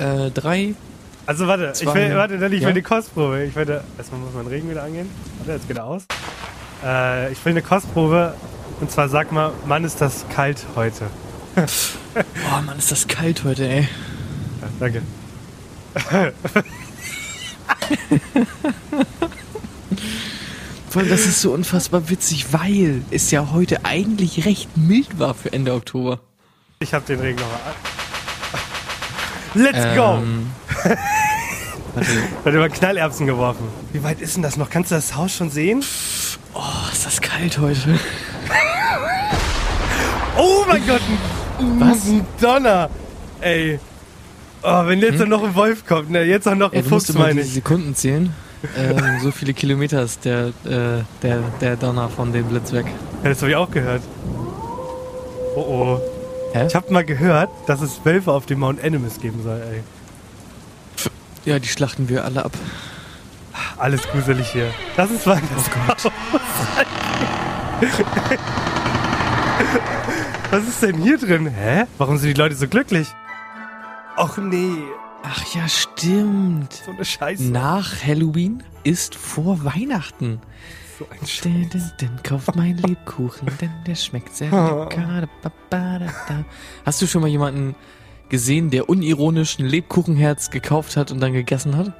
Äh, drei. Also warte, Zwei. ich will, warte, dann ich Ja? will eine Kostprobe. Ich werde, erstmal muss mein Regen wieder angehen. Warte, jetzt geht er aus. Äh, ich will eine Kostprobe. Und zwar sag mal, Mann, ist das kalt heute. Oh Mann, ist das kalt heute, ey. Ja, danke. Vor allem, das ist so unfassbar witzig, weil es ja heute eigentlich recht mild war für Ende Oktober. Ich hab den Regen nochmal an. Let's go! Ähm, warte, Wird über Knallerbsen geworfen. Wie weit ist denn das noch? Kannst du das Haus schon sehen? oh, ist das kalt heute. Oh mein Gott! Ein, Was? ein Donner! Ey. Oh, wenn jetzt noch ein Wolf kommt, ne? Jetzt auch noch ein Ja, Fuchs, meine die ich. Sekunden zählen. Ähm, so viele Kilometer ist der, äh, der, der Donner von dem Blitz weg. Ja, das habe ich auch gehört. Oh oh. Hä? Ich habe mal gehört, dass es Wölfe auf dem Mount Animus geben soll, ey. Ja, die schlachten wir alle ab. Alles gruselig hier. Das ist Weihnachtshaus. Was ist denn hier drin? Hä? Warum sind die Leute so glücklich? Och nee, Ach ja, stimmt. so eine Scheiße. Nach Halloween ist vor Weihnachten. So ein Din, din, din, kauf mein Lebkuchen, denn der schmeckt sehr lecker. Da, ba, da, da. Hast du schon mal jemanden gesehen, der unironisch ein Lebkuchenherz gekauft hat und dann gegessen hat?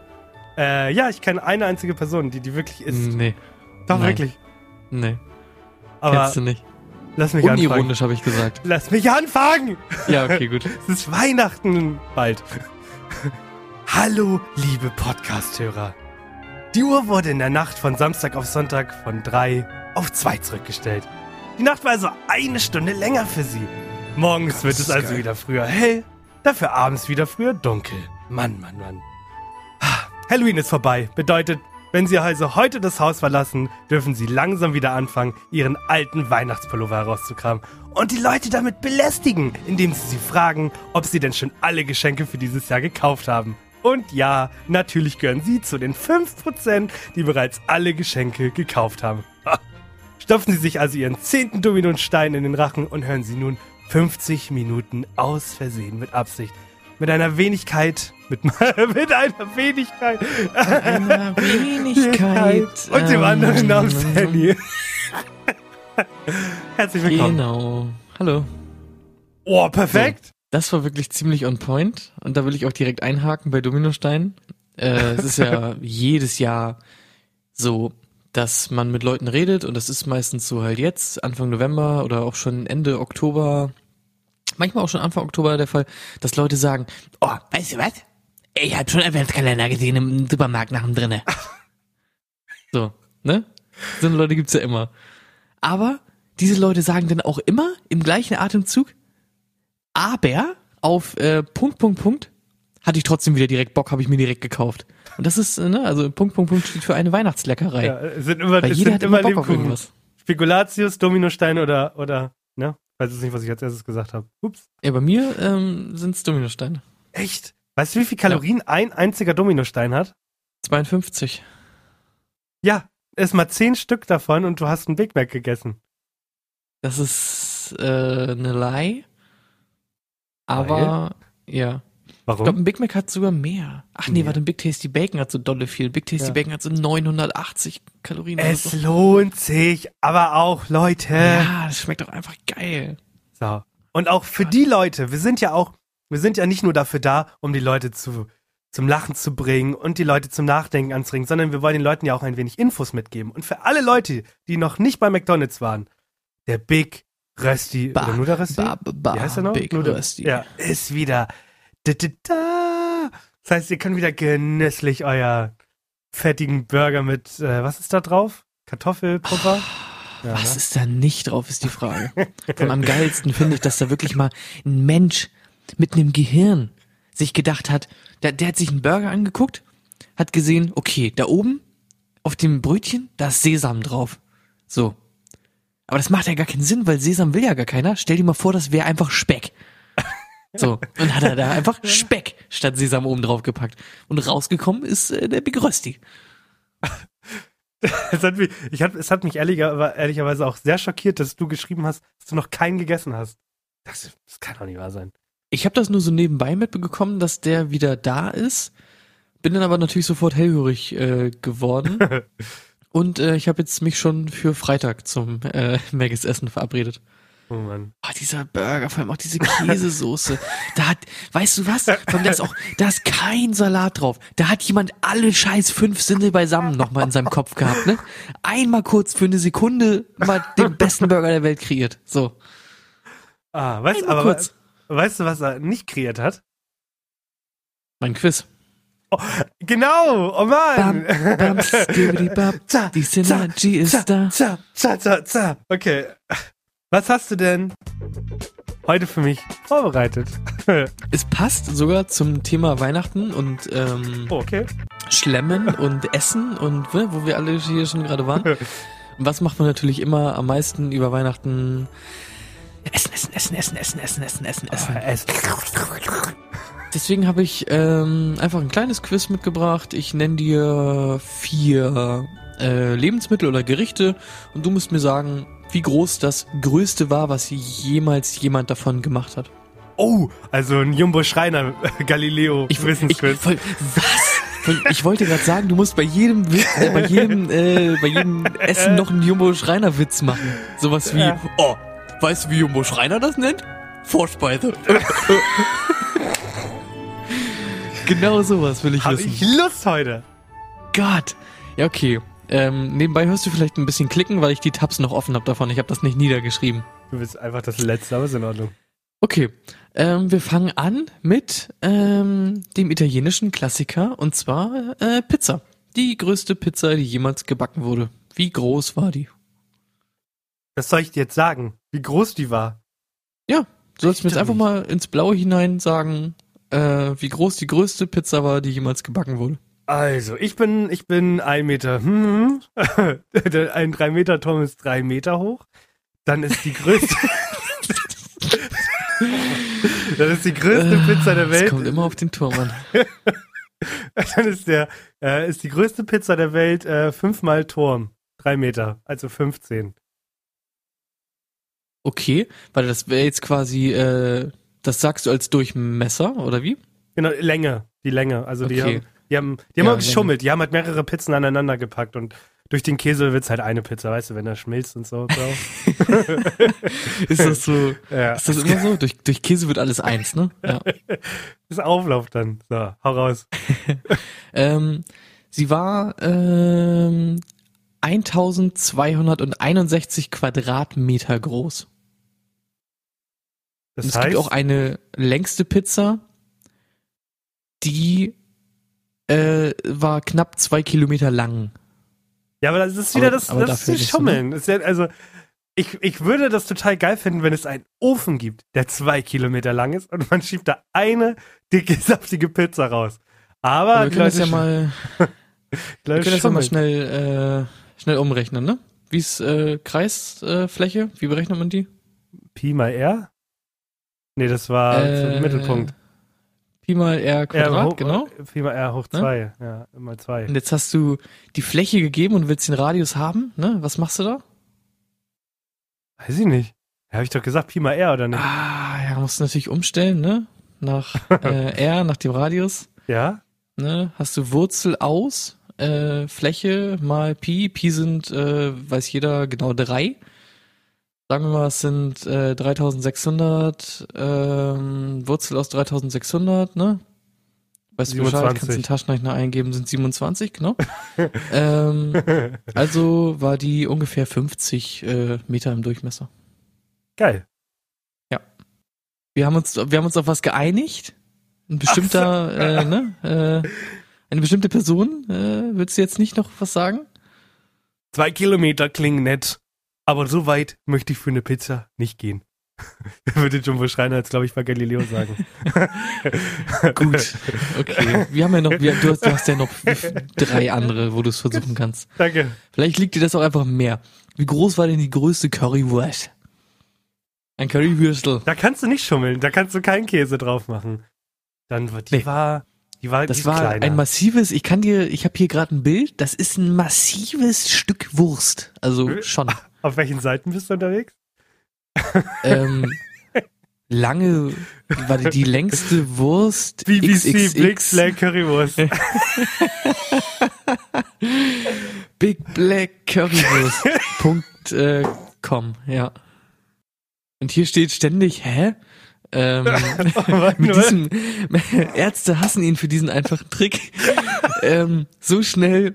äh, ja, ich kenne eine einzige Person, die die wirklich isst. Nee, Doch, nein. wirklich. nee, Aber kennst du nicht. lass mich anfangen. Unironisch habe ich gesagt. Lass mich anfangen! Ja, okay, gut. Es ist Weihnachten bald. Hallo, liebe Podcast-Hörer. Die Uhr wurde in der Nacht von Samstag auf Sonntag von drei auf zwei zurückgestellt. Die Nacht war also eine Stunde länger für Sie. Morgens wird das es also geil. wieder früher hell, dafür abends wieder früher dunkel. Mann, Mann, Mann. Ah, Halloween ist vorbei. Bedeutet, wenn Sie also heute das Haus verlassen, dürfen Sie langsam wieder anfangen, Ihren alten Weihnachtspullover herauszukramen und die Leute damit belästigen, indem Sie sie fragen, ob Sie denn schon alle Geschenke für dieses Jahr gekauft haben. Und ja, natürlich gehören Sie zu den 5%, die bereits alle Geschenke gekauft haben. Ha. Stopfen Sie sich also Ihren zehnten Dominostein in den Rachen und hören Sie nun 50 Minuten aus Versehen mit Absicht. Mit einer Wenigkeit, mit, mit einer Wenigkeit, Einer Wenigkeit. und dem ähm, anderen namens Handy. Herzlich willkommen. Genau. Hallo. Oh, perfekt. Das war wirklich ziemlich on point und da will ich auch direkt einhaken bei Dominostein. Äh, es ist ja jedes Jahr so, dass man mit Leuten redet und das ist meistens so halt jetzt, Anfang November oder auch schon Ende Oktober, manchmal auch schon Anfang Oktober der Fall, dass Leute sagen, oh, weißt du was? Ich hab schon Adventskalender gesehen im Supermarkt nach dem drinne. So, ne? So Leute gibt's ja immer. Aber diese Leute sagen dann auch immer im gleichen Atemzug, aber auf äh, Punkt, Punkt, Punkt hatte ich trotzdem wieder direkt Bock, habe ich mir direkt gekauft. Und das ist, äh, ne, also Punkt, Punkt, Punkt steht für eine Weihnachtsleckerei. Ja, es sind immer, Weil es jeder sind hat immer Bock auf irgendwas. Spekulatius, Dominostein oder, oder, ne? Weiß jetzt nicht, was ich als erstes gesagt habe. Ups. Ja, bei mir ähm, sind's Dominosteine. Echt? Weißt du, wie viel Kalorien ein einziger Dominostein hat? 52. Ja, erst mal zehn Stück davon und du hast einen Big Mac gegessen. Das ist äh, eine Lie. Aber, ja. Ich Warum? glaube, ein Big Mac hat sogar mehr. Ach nee, Nee. warte, ein Big Tasty Bacon hat so dolle viel. Big Tasty Ja. Bacon hat so 980 Kalorien es so. lohnt sich, aber auch, Leute. Ja, das schmeckt doch einfach geil. So. Und auch für die Leute, wir sind ja auch, wir sind ja nicht nur dafür da, um die Leute zu, zum Lachen zu bringen und die Leute zum Nachdenken anzuregen, sondern wir wollen den Leuten ja auch ein wenig Infos mitgeben. Und für alle Leute, die noch nicht bei McDonalds waren, der Big Rösti, Ba, oder nur der Rösti? ba, ba, Wie heißt er noch? Big nur der, Rösti. Ja, ist wieder. Da, da, da. Das heißt, ihr könnt wieder genüsslich euer fettigen Burger mit, äh, was ist da drauf? Kartoffelpuffer? Ja, Was ne? ist da nicht drauf, ist die Frage. Von am geilsten finde ich, dass da wirklich mal ein Mensch mit einem Gehirn sich gedacht hat, der, der hat sich einen Burger angeguckt, hat gesehen, okay, da oben auf dem Brötchen, da ist Sesam drauf. So. Aber das macht ja gar keinen Sinn, weil Sesam will ja gar keiner. Stell dir mal vor, das wäre einfach Speck. So. Und hat er da einfach Speck statt Sesam oben drauf gepackt. Und rausgekommen ist äh, der Big Rösti. Es hat mich, ich hab, es hat mich ehrlicher, ehrlicherweise auch sehr schockiert, dass du geschrieben hast, dass du noch keinen gegessen hast. Das, das kann doch nicht wahr sein. Ich habe das nur so nebenbei mitbekommen, dass der wieder da ist. Bin dann aber natürlich sofort hellhörig äh, geworden. Und äh, ich habe jetzt mich schon für Freitag zum äh, Maggis Essen verabredet. Oh Mann. Ah, dieser Burger, vor allem auch diese Käsesoße. da hat, weißt du was? Von da ist auch, da ist kein Salat drauf. Da hat jemand alle scheiß fünf Sinne beisammen nochmal in seinem Kopf gehabt, ne? Einmal kurz für eine Sekunde mal den besten Burger der Welt kreiert. So. Ah, weißt, Einmal aber kurz. weißt du, was er nicht kreiert hat? Mein Quiz. Genau, oh Mann. Bam, bam, skibidi, bab. Za, Die Synergy ist za, da. Za, za, za, za. Okay. Was hast du denn heute für mich vorbereitet? Es passt sogar zum Thema Weihnachten und ähm, oh, okay. Schlemmen und Essen und ne, wo wir alle hier schon gerade waren. Was macht man natürlich immer am meisten über Weihnachten? Essen, essen, essen, essen, essen, essen, essen, essen, essen. Es. Deswegen habe ich ähm, einfach ein kleines Quiz mitgebracht. Ich nenne dir vier äh, Lebensmittel oder Gerichte und du musst mir sagen, wie groß das größte war, was jemals jemand davon gemacht hat. Oh, also ein Jumbo Schreiner Galileo Ich, ich, Wissensquiz. voll, was? Ich wollte gerade sagen, du musst bei jedem Witz, äh, bei jedem, äh, bei jedem Essen noch einen Jumbo Schreiner Witz machen. Sowas wie, Ja. oh, weißt du, wie Jumbo Schreiner das nennt? Vorspeise. genau sowas will ich Habe wissen. ich Lust heute. Gott. Ja, okay. Ähm, nebenbei hörst du vielleicht ein bisschen klicken, weil ich die Tabs noch offen habe davon. Ich habe das nicht niedergeschrieben. Du bist einfach das Letzte, aber ist in Ordnung. Okay. Ähm, wir fangen an mit ähm, dem italienischen Klassiker und zwar äh, Pizza. Die größte Pizza, die jemals gebacken wurde. Wie groß war die? Was soll ich dir jetzt sagen? Wie groß die war? Du sollst mir jetzt einfach mal ins Blaue hinein sagen, äh, wie groß die größte Pizza war, die jemals gebacken wurde. Also, ich bin, ich bin ein Meter. Hm, Der- ein drei Meter Turm ist drei Meter hoch. Dann ist die größte. Dann ist die größte Pizza der Es Welt. kommt immer auf den Turm an. Dann ist der, äh, ist die größte Pizza der Welt äh, fünfmal Turm. Drei Meter, also 15. Okay, weil das wäre jetzt quasi, äh, das sagst du als Durchmesser, oder wie? Genau, Länge, die Länge. Also die Okay. haben, die haben, die haben Ja, geschummelt. Die haben halt mehrere Pizzen aneinander gepackt und durch den Käse wird's halt eine Pizza, weißt du, wenn er schmilzt und so. so. Ist das so, ja. ist das immer so? Durch, durch Käse wird alles eins, ne? Ja. ist Auflauf dann. So, hau raus. Ähm, sie war ähm, 1261 Quadratmeter groß. Das es heißt, gibt auch eine längste Pizza, die äh, war knapp zwei Kilometer lang. ja, aber das ist wieder aber- das, aber das ist Schummeln. Das ist ja, also, ich, ich würde das total geil finden, wenn es einen Ofen gibt, der zwei Kilometer lang ist und man schiebt da eine dicke, saftige Pizza raus. Aber Aber wir können das ja mal, wir können das ja mal schnell, äh, schnell umrechnen, ne? Wie ist äh, Kreisfläche? Fläche? Wie berechnet man die? Pi mal R? Nee, das war Äh, zum Mittelpunkt. Pi mal R Quadrat, hoch, genau. Pi mal R hoch Ne? zwei. Ja, mal zwei. Und jetzt hast du die Fläche gegeben und willst den Radius haben, ne? Was machst du da? Weiß ich nicht. Ja, Habe ich doch gesagt, Pi mal R, oder nicht? Ah, ja, musst du natürlich umstellen, ne? Nach äh, R, nach dem Radius. Ja? Ne? Hast du Wurzel aus, äh, Fläche mal Pi. Pi sind, äh, weiß jeder, genau drei. Sagen wir mal, es sind äh, 3600, ähm, Wurzel aus 3600, ne? Weißt du Bescheid, kannst 27. den Taschenrechner eingeben, sind 27, genau. ähm, also war die ungefähr 50 äh, Meter im Durchmesser. Geil. Wir haben uns, wir haben uns auf was geeinigt. Ein bestimmter, äh, ne, äh, eine bestimmte Person. Äh, willst du jetzt nicht noch was sagen? Zwei Kilometer klingen nett, aber so weit möchte ich für eine Pizza nicht gehen. Würde Jumbo Schreiner jetzt, glaube ich, bei Galileo sagen. Gut, okay. Wir haben ja noch, wir, du, hast, du hast ja noch drei andere, wo du es versuchen kannst. Danke. Vielleicht liegt dir das auch einfach mehr. Wie groß war denn die größte Currywurst? Ein Currywürstel. Da kannst du nicht schummeln, da kannst du keinen Käse drauf machen. Dann war die Nee. war, die war, die Das ist war kleiner. ein massives, ich kann dir, ich habe hier gerade ein Bild, das ist ein massives Stück Wurst. Also schon. Auf welchen Seiten bist du unterwegs? ähm, lange, war die, die längste Wurst BBC XXX. Big Black Currywurst. Big Black Currywurst. Punkt, äh, com, ja. Und hier steht ständig, hä? Ähm, mit diesem, Ärzte hassen ihn für diesen einfachen Trick. ähm, so schnell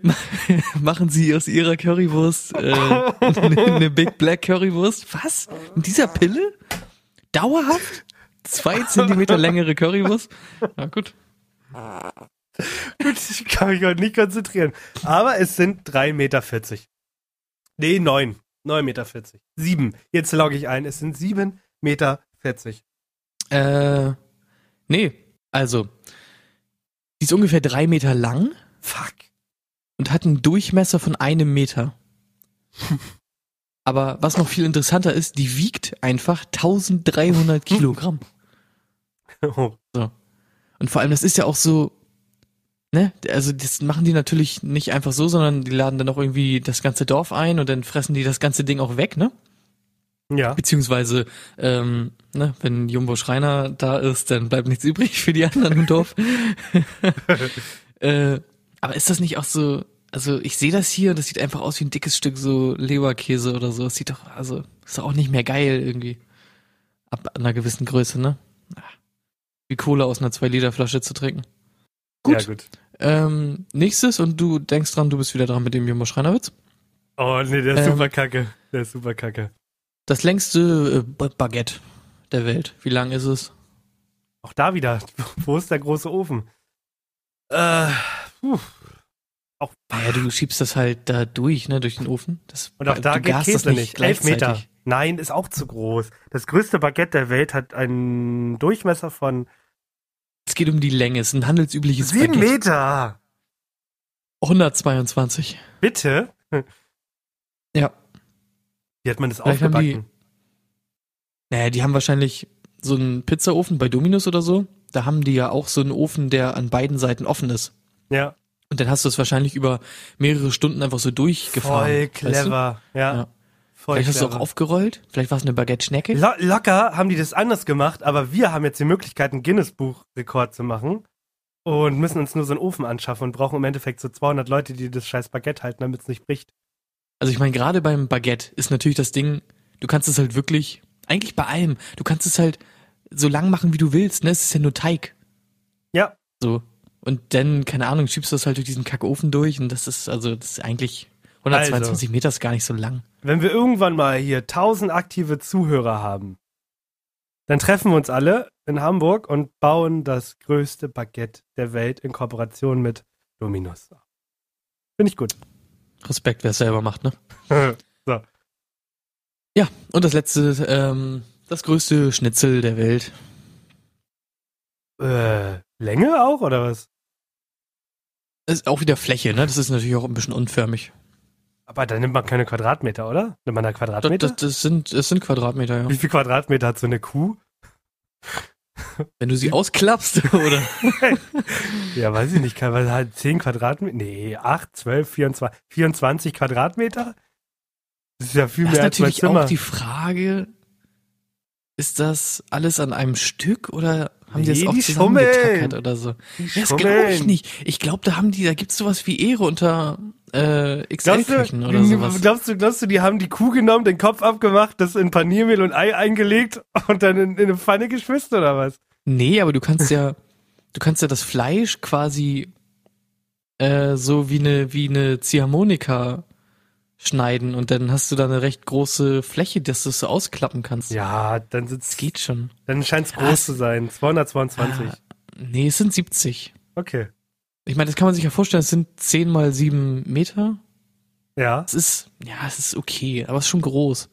machen sie aus ihrer Currywurst äh, eine Big Black Currywurst. Was? Mit dieser Pille? Dauerhaft? Zwei Zentimeter längere Currywurst? Na gut. Gut, ich kann mich heute nicht konzentrieren. Aber es sind 3,40 Meter. Nee, 9. 9,40 Meter. 7. Jetzt logge ich ein. Es sind 7,40 Meter. Äh, nee, also, die ist ungefähr drei Meter lang Fuck. und hat einen Durchmesser von einem Meter. Aber was noch viel interessanter ist, die wiegt einfach 1300 Kilogramm. Oh. Und vor allem, das ist ja auch so, ne, also das machen die natürlich nicht einfach so, sondern die laden dann auch irgendwie das ganze Dorf ein und dann fressen die das ganze Ding auch weg, ne? Ja. Beziehungsweise, ähm, ne, wenn Jumbo Schreiner da ist, dann bleibt nichts übrig für die anderen im Dorf. äh, aber ist das nicht auch so, also ich sehe das hier, das sieht einfach aus wie ein dickes Stück so Leberkäse oder so. Es sieht doch, also, ist doch auch nicht mehr geil irgendwie. Ab einer gewissen Größe, ne? Ah. Wie Cola aus einer 2-Liter-Flasche zu trinken. Gut. Ja, gut. Ähm, nächstes und du denkst dran, du bist wieder dran mit dem Jumbo Schreinerwitz. Oh, nee, der ist Ähm. super kacke. Der ist super kacke. Das längste äh, Ba- Baguette der Welt. Wie lang ist es? Auch da wieder. Wo ist der große Ofen? Äh, puh. Auch, Naja, du schiebst das halt da durch, ne, durch den Ofen. Das, und auch da du geht Käse nicht. Elf Meter. Nein, ist auch zu groß. Das größte Baguette der Welt hat einen Durchmesser von Es geht um die Länge. Es ist ein handelsübliches sieben Baguette. Meter. 122. Bitte? Ja. Wie hat man das Vielleicht haben die- aufgebacken? Naja, die haben wahrscheinlich so einen Pizzaofen bei Dominus oder so. Da haben die ja auch so einen Ofen, der an beiden Seiten offen ist. Ja, Und dann hast du es wahrscheinlich über mehrere Stunden einfach so durchgefahren. voll weißt du? clever. Ja, Ja. voll Vielleicht hast du auch clever. aufgerollt. Vielleicht war es eine Baguette-Schnecke. Lo locker haben die das anders gemacht, aber wir haben jetzt die Möglichkeit, einen Guinness-Buch-Rekord zu machen und müssen uns nur so einen Ofen anschaffen und brauchen im Endeffekt so 200 Leute, die das scheiß Baguette halten, damit es nicht bricht. Also ich meine, gerade beim Baguette ist natürlich das Ding, du kannst es halt wirklich, eigentlich bei allem, du kannst es halt so lang machen, wie du willst, ne? Es ist ja nur Teig. Ja, So. Und dann, keine Ahnung, schiebst du das halt durch diesen Kackofen durch und das ist, also, das ist eigentlich, 122 Meter ist gar nicht so lang. wenn wir irgendwann mal hier 1000 aktive Zuhörer haben, dann treffen wir uns alle in Hamburg und bauen das größte Baguette der Welt in Kooperation mit Dominus. Finde ich gut. Respekt, wer es selber macht, ne? Ja, und das letzte, ähm, das größte Schnitzel der Welt. äh, Länge auch oder was? Das ist auch wieder Fläche, ne? Das ist natürlich auch ein bisschen unförmig. Aber da nimmt man keine Quadratmeter, oder? Nimmt man da Das, Quadratmeter? das, das sind, das sind Quadratmeter, ja. Wie viel Quadratmeter hat so eine Kuh? Wenn du sie ausklappst, oder? Ja, weiß ich nicht. Kann man halt 10 Quadratmeter? Nee, 8, 12, 24, 24 Quadratmeter? Das ist ja viel Das ist mehr als mein natürlich Zimmer. auch die Frage, ist das alles an einem Stück oder haben die Nee, das auch die zusammengetackert oder so? Die Ja, das glaube ich nicht. Ich glaube, da haben die, da gibt's sowas wie Ehre unter äh, Glaubst XL-Küchen du, oder sowas. glaubst du, glaubst du, die haben die Kuh genommen, den Kopf abgemacht, das in Paniermehl und Ei eingelegt und dann in, in eine Pfanne geschwitzt oder was? Nee, aber du kannst ja, du kannst ja das Fleisch quasi äh, so wie eine wie eine Ziehharmonika schneiden und dann hast du da eine recht große Fläche, dass du es so ausklappen kannst. Ja, dann Das sitzt, geht schon. dann scheint es groß zu sein. 222. Ah, nee, es sind 70. Okay. Ich meine, das kann man sich ja vorstellen, es sind 10 mal 7 Meter. Ja. Es ist, ja, es ist okay, aber es ist schon groß.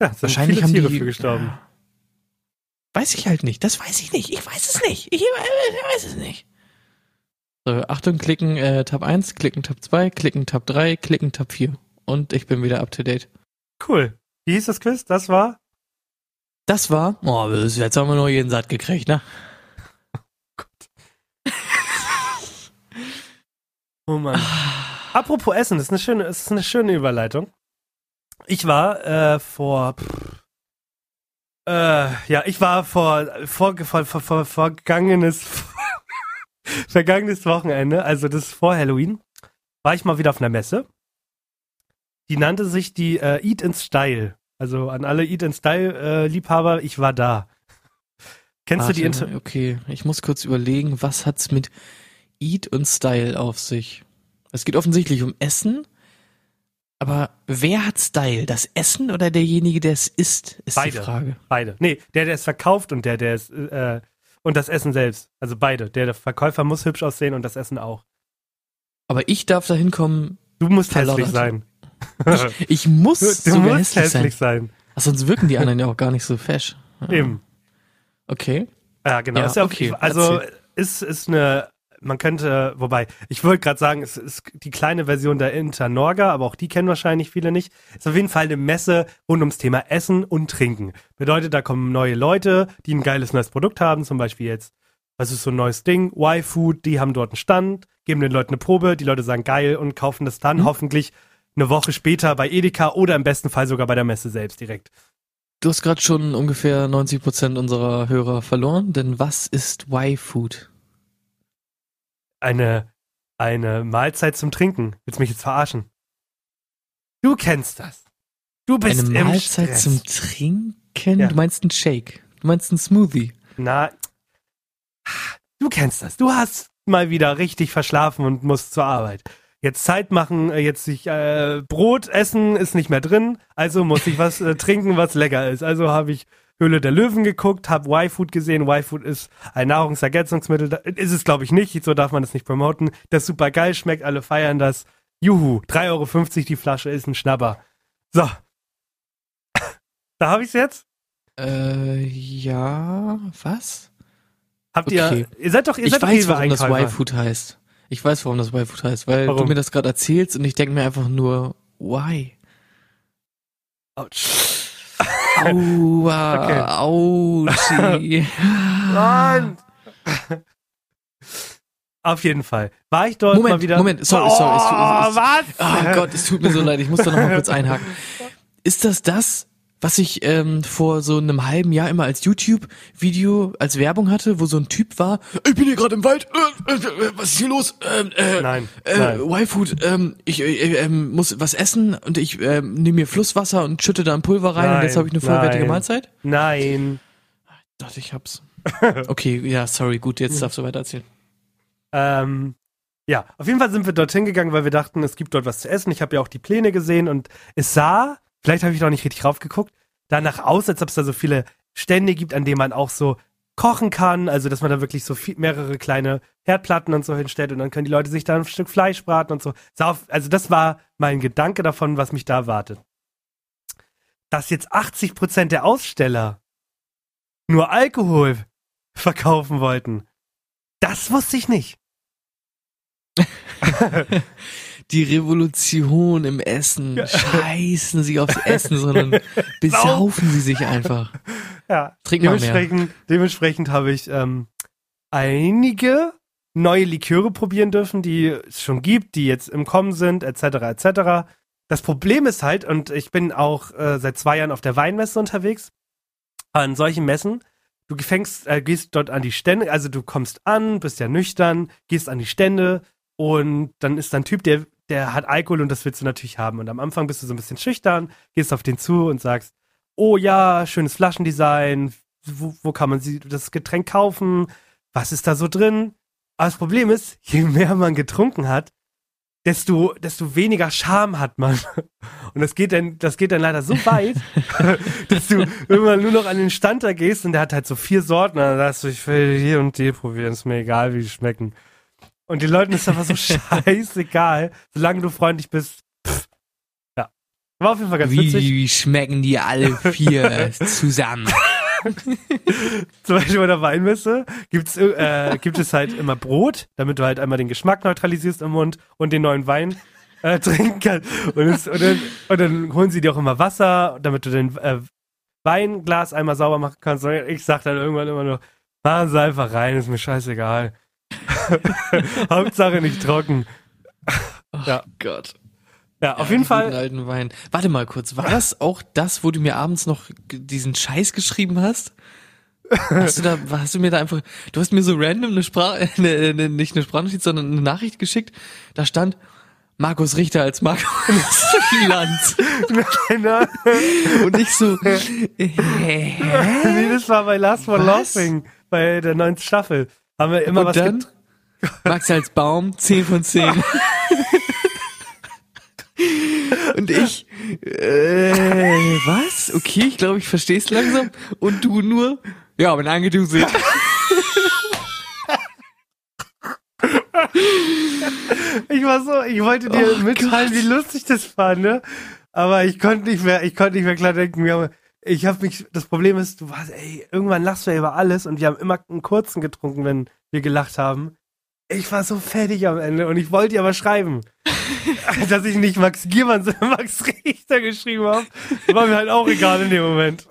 ja Wahrscheinlich viele haben Tiere die, für gestorben. Ja. Weiß ich halt nicht. Das weiß ich nicht. Ich weiß es nicht. Ich, ich weiß es nicht. So, Achtung, klicken, äh, Tab 1, klicken, Tab 2, klicken, Tab 3, klicken, Tab 4. Und ich bin wieder up to date. Cool. Wie hieß das Quiz? Das war? Das war, oh, jetzt haben wir nur jeden satt gekriegt, ne? Oh Mann. Apropos Essen, das ist eine schöne, das ist eine schöne Überleitung. Ich war äh, vor pff, Äh, ja, ich war vor, vor, vor, vor, vor vergangenes, vergangenes Wochenende, also das ist vor Halloween, war ich mal wieder auf einer Messe. Die nannte sich die äh, Eat in Style. Also an alle Eat in Style äh, Liebhaber, ich war da. Kennst Warte, du die Inter Okay, ich muss kurz überlegen, was hat's mit Eat und Style auf sich? Es geht offensichtlich um Essen, aber wer hat Style? Das Essen oder derjenige, der es isst, ist Beide. die Frage. Beide. Nee, der, der es verkauft und der, der es, äh, und das Essen selbst. Also beide. Der, der Verkäufer muss hübsch aussehen und das Essen auch. Aber ich darf da hinkommen, Du musst hässlich sein. ich muss Du, musst hässlich, hässlich sein. sein. Ach, sonst wirken die anderen ja auch gar nicht so fesch. Ja. Eben. Okay. Ja, genau. Ja okay, also erzähl. ist, ist eine, man könnte, wobei, ich wollte gerade sagen, es ist die kleine Version der Internorga, aber auch die kennen wahrscheinlich viele nicht. Ist auf jeden Fall eine Messe rund ums Thema Essen und Trinken. Bedeutet, da kommen neue Leute, die ein geiles neues Produkt haben, zum Beispiel jetzt, was ist so ein neues Ding, Y-Food, die haben dort einen Stand, geben den Leuten eine Probe, die Leute sagen geil und kaufen das dann Mhm. hoffentlich eine Woche später bei Edeka oder im besten Fall sogar bei der Messe selbst direkt. Du hast gerade schon ungefähr 90 Prozent unserer Hörer verloren, denn was ist Y-Food? Eine, eine Mahlzeit zum Trinken. Willst du mich jetzt verarschen? Du kennst das. Du bist Eine im Mahlzeit Stress. zum Trinken? Ja. Du meinst einen Shake? Du meinst einen Smoothie? Na, du kennst das. Du hast mal wieder richtig verschlafen und musst zur Arbeit. Jetzt Zeit machen, äh, jetzt sich äh, Brot essen ist nicht mehr drin, also muss ich was äh, trinken, was lecker ist. Also habe ich Höhle der Löwen geguckt, habe Y-Food gesehen. Y-Food ist ein Nahrungsergänzungsmittel. Ist es, glaube ich, nicht. So darf man das nicht promoten. Das ist super geil, schmeckt, alle feiern das. Juhu, 3,50 Euro die Flasche ist ein Schnapper. So. Da habe ich's jetzt. Äh, ja, was? Habt Okay. ihr, ihr seid doch, ihr Ich seid doch weiß, warum das. Y-Food heißt. Ich weiß, warum das Y-Food heißt, weil Warum? du mir das gerade erzählst und ich denke mir einfach nur, why? Autsch. Aua, Okay. Autschi. Auf jeden Fall. War ich dort Moment, mal wieder. Moment, sorry, sorry, es tut- Oh, es- was? Oh Gott, es tut mir so leid, ich muss da noch mal kurz einhaken. Ist das das, was ich ähm, vor so einem halben Jahr immer als YouTube-Video, als Werbung hatte, wo so ein Typ war, ich bin hier gerade im Wald, äh, äh, was ist hier los? Ähm, äh, Nein, äh, nein. Y-Food, ähm, ich äh, ähm, muss was essen und ich ähm, nehme mir Flusswasser und schütte da ein Pulver rein und Nein, jetzt habe ich eine vollwertige nein. Mahlzeit? Nein. Dachte ich hab's. Okay, ja, sorry, gut, jetzt darfst du weiter erzählen. Ähm, ja, auf jeden Fall sind wir dorthin gegangen, weil wir dachten, es gibt dort was zu essen. Ich habe ja auch die Pläne gesehen und es sah, vielleicht habe ich noch nicht richtig raufgeguckt, danach aus, als ob es da so viele Stände gibt, an denen man auch so kochen kann, also dass man da wirklich so viel, mehrere kleine Herdplatten und so hinstellt und dann können die Leute sich da ein Stück Fleisch braten und so. Also das war mein Gedanke davon, was mich da erwartet. Dass jetzt 80% der Aussteller nur Alkohol verkaufen wollten, das wusste ich nicht. Die Revolution im Essen. Scheißen sie aufs Essen, sondern besaufen sie sich einfach. Ja, Trink mal mehr. dementsprechend, dementsprechend habe ich ähm, einige neue Liköre probieren dürfen, die es schon gibt, die jetzt im Kommen sind, etc. etc. Das Problem ist halt, und ich bin auch äh, seit zwei Jahren auf der Weinmesse unterwegs, an solchen Messen, du fängst, äh, gehst dort an die Stände, also du kommst an, bist ja nüchtern, gehst an die Stände und dann ist da ein Typ, der, der hat Alkohol und das willst du natürlich haben. Und am Anfang bist du so ein bisschen schüchtern, gehst auf den zu und sagst, oh ja, schönes Flaschendesign, wo, wo kann man sie, das Getränk kaufen, was ist da so drin? Aber das Problem ist, je mehr man getrunken hat, desto, desto weniger Charme hat man. Und das geht dann, das geht dann leider so weit, dass du irgendwann nur noch an den Stand da gehst und der hat halt so vier Sorten, dann sagst du, ich will hier und die probieren, ist mir egal, wie die schmecken. Und den Leuten ist einfach so scheißegal, solange du freundlich bist. Pff. Ja. War auf jeden Fall ganz Wie, witzig. wie schmecken die alle vier zusammen? Zum Beispiel bei der Weinmesse gibt's, äh, gibt es halt immer Brot, damit du halt einmal den Geschmack neutralisierst im Mund und den neuen Wein äh, trinken kannst. Und, es, und, dann, und dann holen sie dir auch immer Wasser, damit du den äh, Weinglas einmal sauber machen kannst. Und ich sag dann irgendwann immer nur, machen sie einfach rein, ist mir scheißegal. Hauptsache nicht trocken. Oh Ja. Gott. Ja, auf jeden die Fall. alten Wein. Warte mal kurz, war das auch das, wo du mir abends noch diesen Scheiß geschrieben hast? Hast du da, hast du mir da einfach, du hast mir so random eine Sprache, eine, eine, nicht eine Sprachnotiz, sondern eine Nachricht geschickt. Da stand Markus Richter als Markus Lanz. Nein, Und ich so, hä? nee, das war bei Last for Was? Laughing, bei der neunten Staffel. Haben wir immer Und was dann Max als Baum, 10 von 10. Und ich, äh, was? Okay, ich glaube, ich verstehe es langsam. Und du nur, ja, wenn angedusselt. Ich war so, ich wollte dir Oh mitteilen, Gott. wie lustig das war, ne? Aber ich konnte nicht mehr, ich konnte nicht mehr klar denken. Wir haben, ich habe mich, das Problem ist, du warst, ey, irgendwann lachst du ja über alles und wir haben immer einen kurzen getrunken, wenn wir gelacht haben. Ich war so fertig am Ende und ich wollte dir aber schreiben, dass ich nicht Max Giermann, sondern Max Richter geschrieben habe. War mir halt auch egal in dem Moment.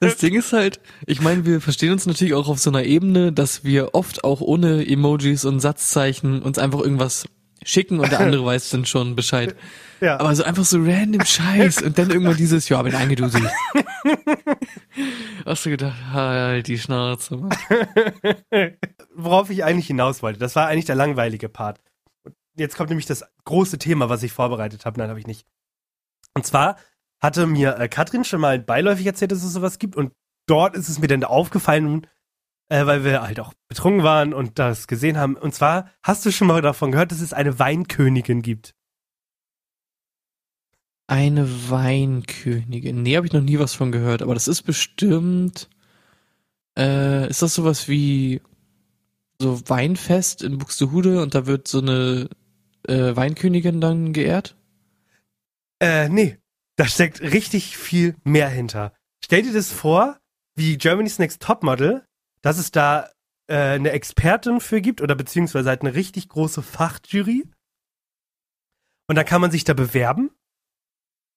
Das Ding ist halt, ich meine, wir verstehen uns natürlich auch auf so einer Ebene, dass wir oft auch ohne Emojis und Satzzeichen uns einfach irgendwas schicken und der andere weiß dann schon Bescheid. Ja. Aber so einfach so random Scheiß und dann irgendwann dieses, ja, bin eingeduselt. Hast du gedacht, halt die Schnauze, Mann. worauf ich eigentlich hinaus wollte. Das war eigentlich der langweilige Part. Und Jetzt kommt nämlich das große Thema, was ich vorbereitet habe. Nein, habe ich nicht. Und zwar hatte mir äh, Katrin schon mal beiläufig erzählt, dass es sowas gibt. Und dort ist es mir dann aufgefallen, äh, weil wir halt auch betrunken waren und das gesehen haben. Und zwar hast du schon mal davon gehört, dass es eine Weinkönigin gibt. Eine Weinkönigin. Nee, habe ich noch nie was von gehört, aber das ist bestimmt. Äh, ist das sowas wie so Weinfest in Buxtehude und da wird so eine äh, Weinkönigin dann geehrt? Äh, nee. Da steckt richtig viel mehr hinter. Stell dir das vor, wie Germany's Next Topmodel, dass es da äh, eine Expertin für gibt oder beziehungsweise halt eine richtig große Fachjury. Und dann kann man sich da bewerben.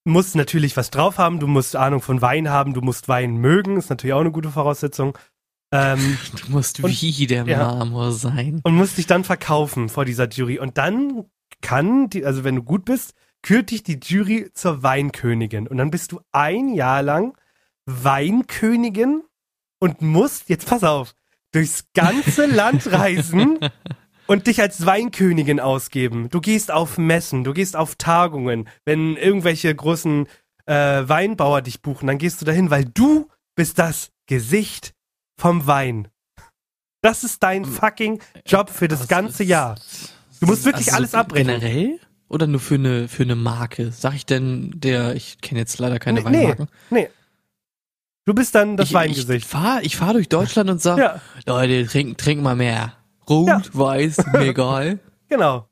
Musst natürlich was drauf haben, du musst Ahnung von Wein haben, du musst Wein mögen, ist natürlich auch eine gute Voraussetzung. Ähm, Du musst Und- wie der ja. Marmor sein. und musst dich dann verkaufen vor dieser Jury. Und dann kann, die, also wenn du gut bist, kürt dich die Jury zur Weinkönigin. Und dann bist du ein Jahr lang Weinkönigin und musst, jetzt pass auf, durchs ganze Land reisen und dich als Weinkönigin ausgeben. Du gehst auf Messen, du gehst auf Tagungen. Wenn irgendwelche großen äh, Weinbauer dich buchen, dann gehst du dahin, weil du bist das Gesicht vom Wein. Das ist dein fucking Job für das ganze Jahr. Du musst wirklich Also alles abbrechen. Generell? Oder nur für eine, für eine Marke? Sag ich denn der, ich kenne jetzt leider keine Nee, nee. Weinmarken. Nee. Du bist dann das ich, Weingesicht. Ich fahr, ich fahr durch Deutschland und sag, ja, Leute, trink, trink mal mehr. Rot, Ja. weiß, mir egal. genau.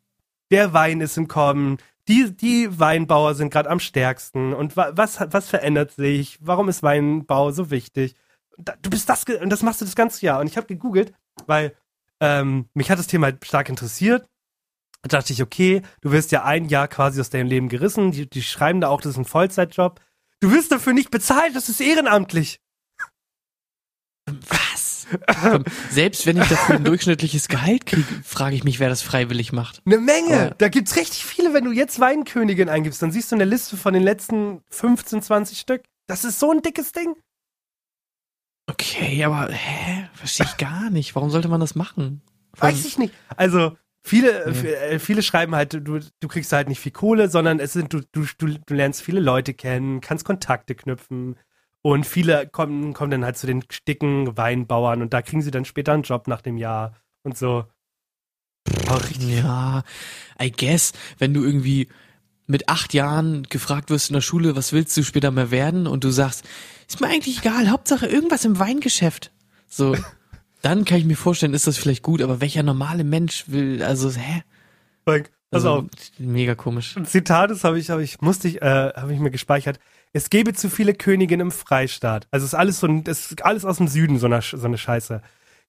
Der Wein ist im Kommen. Die, die Weinbauer sind gerade am stärksten. Und wa was, was verändert sich? Warum ist Weinbau so wichtig? Da, du bist das, und das machst du das ganze Jahr. Und ich habe gegoogelt, weil ähm, mich hat das Thema halt stark interessiert. Da dachte ich, okay, du wirst ja ein Jahr quasi aus deinem Leben gerissen. Die, die schreiben da auch, das ist ein Vollzeitjob. Du wirst dafür nicht bezahlt, das ist ehrenamtlich. Selbst wenn ich dafür ein durchschnittliches Gehalt kriege, frage ich mich, wer das freiwillig macht. Eine Menge. Ja. Da gibt's richtig viele, wenn du jetzt Weinkönigin eingibst, dann siehst du eine Liste von den letzten 15, 20 Stück. Das ist so ein dickes Ding. Okay, aber hä? Verstehe ich gar nicht. Warum sollte man das machen? Weiß ich nicht. Also, viele, Ja. f- äh, viele schreiben halt, du, du kriegst halt nicht viel Kohle, sondern es sind, du, du, du lernst viele Leute kennen, kannst Kontakte knüpfen. Und viele kommen, kommen dann halt zu den dicken Weinbauern und da kriegen sie dann später einen Job nach dem Jahr und so. Richtig. Ja, I guess, wenn du irgendwie mit acht Jahren gefragt wirst in der Schule, was willst du später mehr werden? Und du sagst, ist mir eigentlich egal, Hauptsache irgendwas im Weingeschäft. So, dann kann ich mir vorstellen, ist das vielleicht gut, aber welcher normale Mensch will, also, hä? Frank, Pass Also, auf. Mega komisch. Ein Zitat, das habe ich, habe ich, musste ich, äh, habe ich mir gespeichert. Es gäbe zu viele Königinnen im Freistaat. Also es ist alles so es ist alles aus dem Süden, so eine, so eine Scheiße.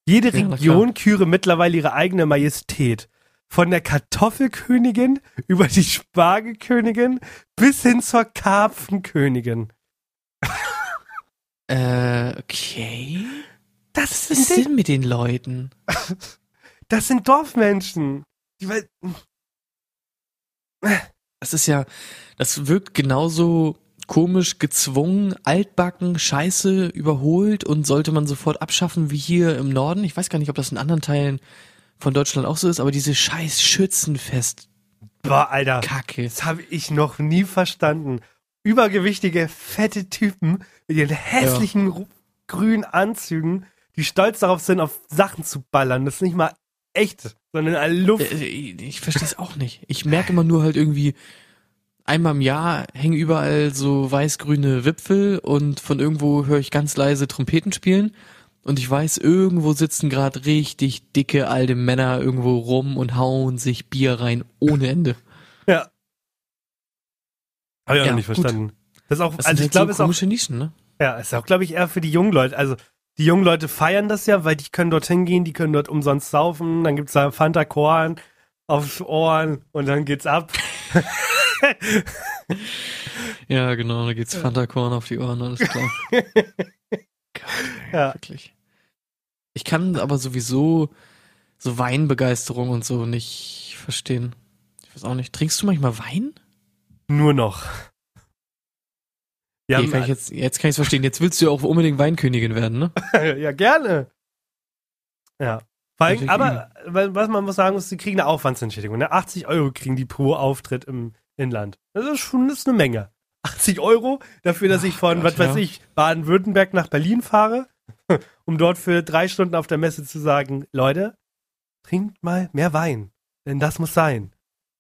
Jede Ja, Region küre mittlerweile ihre eigene Majestät. Von der Kartoffelkönigin über die Spargelkönigin bis hin zur Karpfenkönigin. Äh, okay. Das Was sind, ist denn mit den Leuten? das sind Dorfmenschen. Die, Das ist ja, das wirkt genauso komisch, gezwungen, altbacken, scheiße, überholt und sollte man sofort abschaffen wie hier im Norden. Ich weiß gar nicht, ob das in anderen Teilen von Deutschland auch so ist, aber diese scheiß Schützenfest. Boah, Alter. Kacke. Das habe ich noch nie verstanden. Übergewichtige, fette Typen mit ihren hässlichen ru- grünen Anzügen, die stolz darauf sind, auf Sachen zu ballern. Das ist nicht mal echt, sondern eine Luft. Äh, Ich verstehe es auch nicht. Ich merke immer nur halt irgendwie, einmal im Jahr hängen überall so weiß-grüne Wipfel und von irgendwo höre ich ganz leise Trompeten spielen. Und ich weiß, irgendwo sitzen gerade richtig dicke alte Männer irgendwo rum und hauen sich Bier rein ohne Ende. Ja. Habe ich auch Ja, noch nicht gut. verstanden. Das ist auch, Das also ich halt glaube, so ist auch, Nischen, ne? ja, ist auch, glaube ich, eher für die jungen Leute. Also die jungen Leute feiern das ja, weil die können dorthin gehen, die können dort umsonst saufen, dann gibt's da Fanta Korn aufs Ohren und dann geht's ab. Ja, genau, da geht's Fanta Korn auf die Ohren, alles klar. Ja. wirklich. Ich kann aber sowieso so Weinbegeisterung und so nicht verstehen. Ich weiß auch nicht. Trinkst du manchmal Wein? Nur noch. Wir Okay, kann ich jetzt, jetzt kann ich es verstehen. Jetzt willst du ja auch unbedingt Weinkönigin werden, ne? ja, gerne. Ja. Vor allem, aber was man muss sagen muss, sie kriegen eine Aufwandsentschädigung. Ne? 80 Euro kriegen die pro Auftritt im Inland. Das ist schon das ist eine Menge. 80 Euro dafür, dass ich von, Gott, was weiß ja. ich, Baden-Württemberg nach Berlin fahre, um dort für drei Stunden auf der Messe zu sagen, Leute, trinkt mal mehr Wein. Denn das muss sein.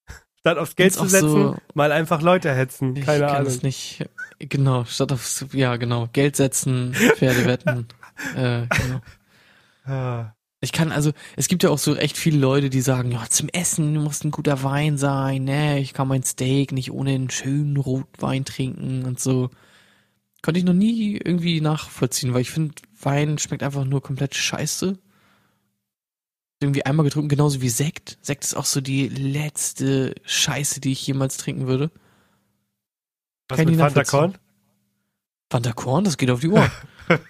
Statt aufs Geld zu setzen, so- mal einfach Leute hetzen. Ich Keine kann Ahnung. es nicht. Genau, statt auf, ja, genau, Geld setzen, Pferde wetten. äh, genau. Ich kann also, es gibt ja auch so echt viele Leute, die sagen, ja, zum Essen muss ein guter Wein sein, ne, ich kann mein Steak nicht ohne einen schönen Rotwein trinken und so. Konnte ich noch nie irgendwie nachvollziehen, weil ich finde, Wein schmeckt einfach nur komplett scheiße. Irgendwie einmal getrunken, genauso wie Sekt. Sekt ist auch so die letzte Scheiße, die ich jemals trinken würde. Was Kann mit Fanta. Korn? Fanta Korn, das geht auf die Ohren.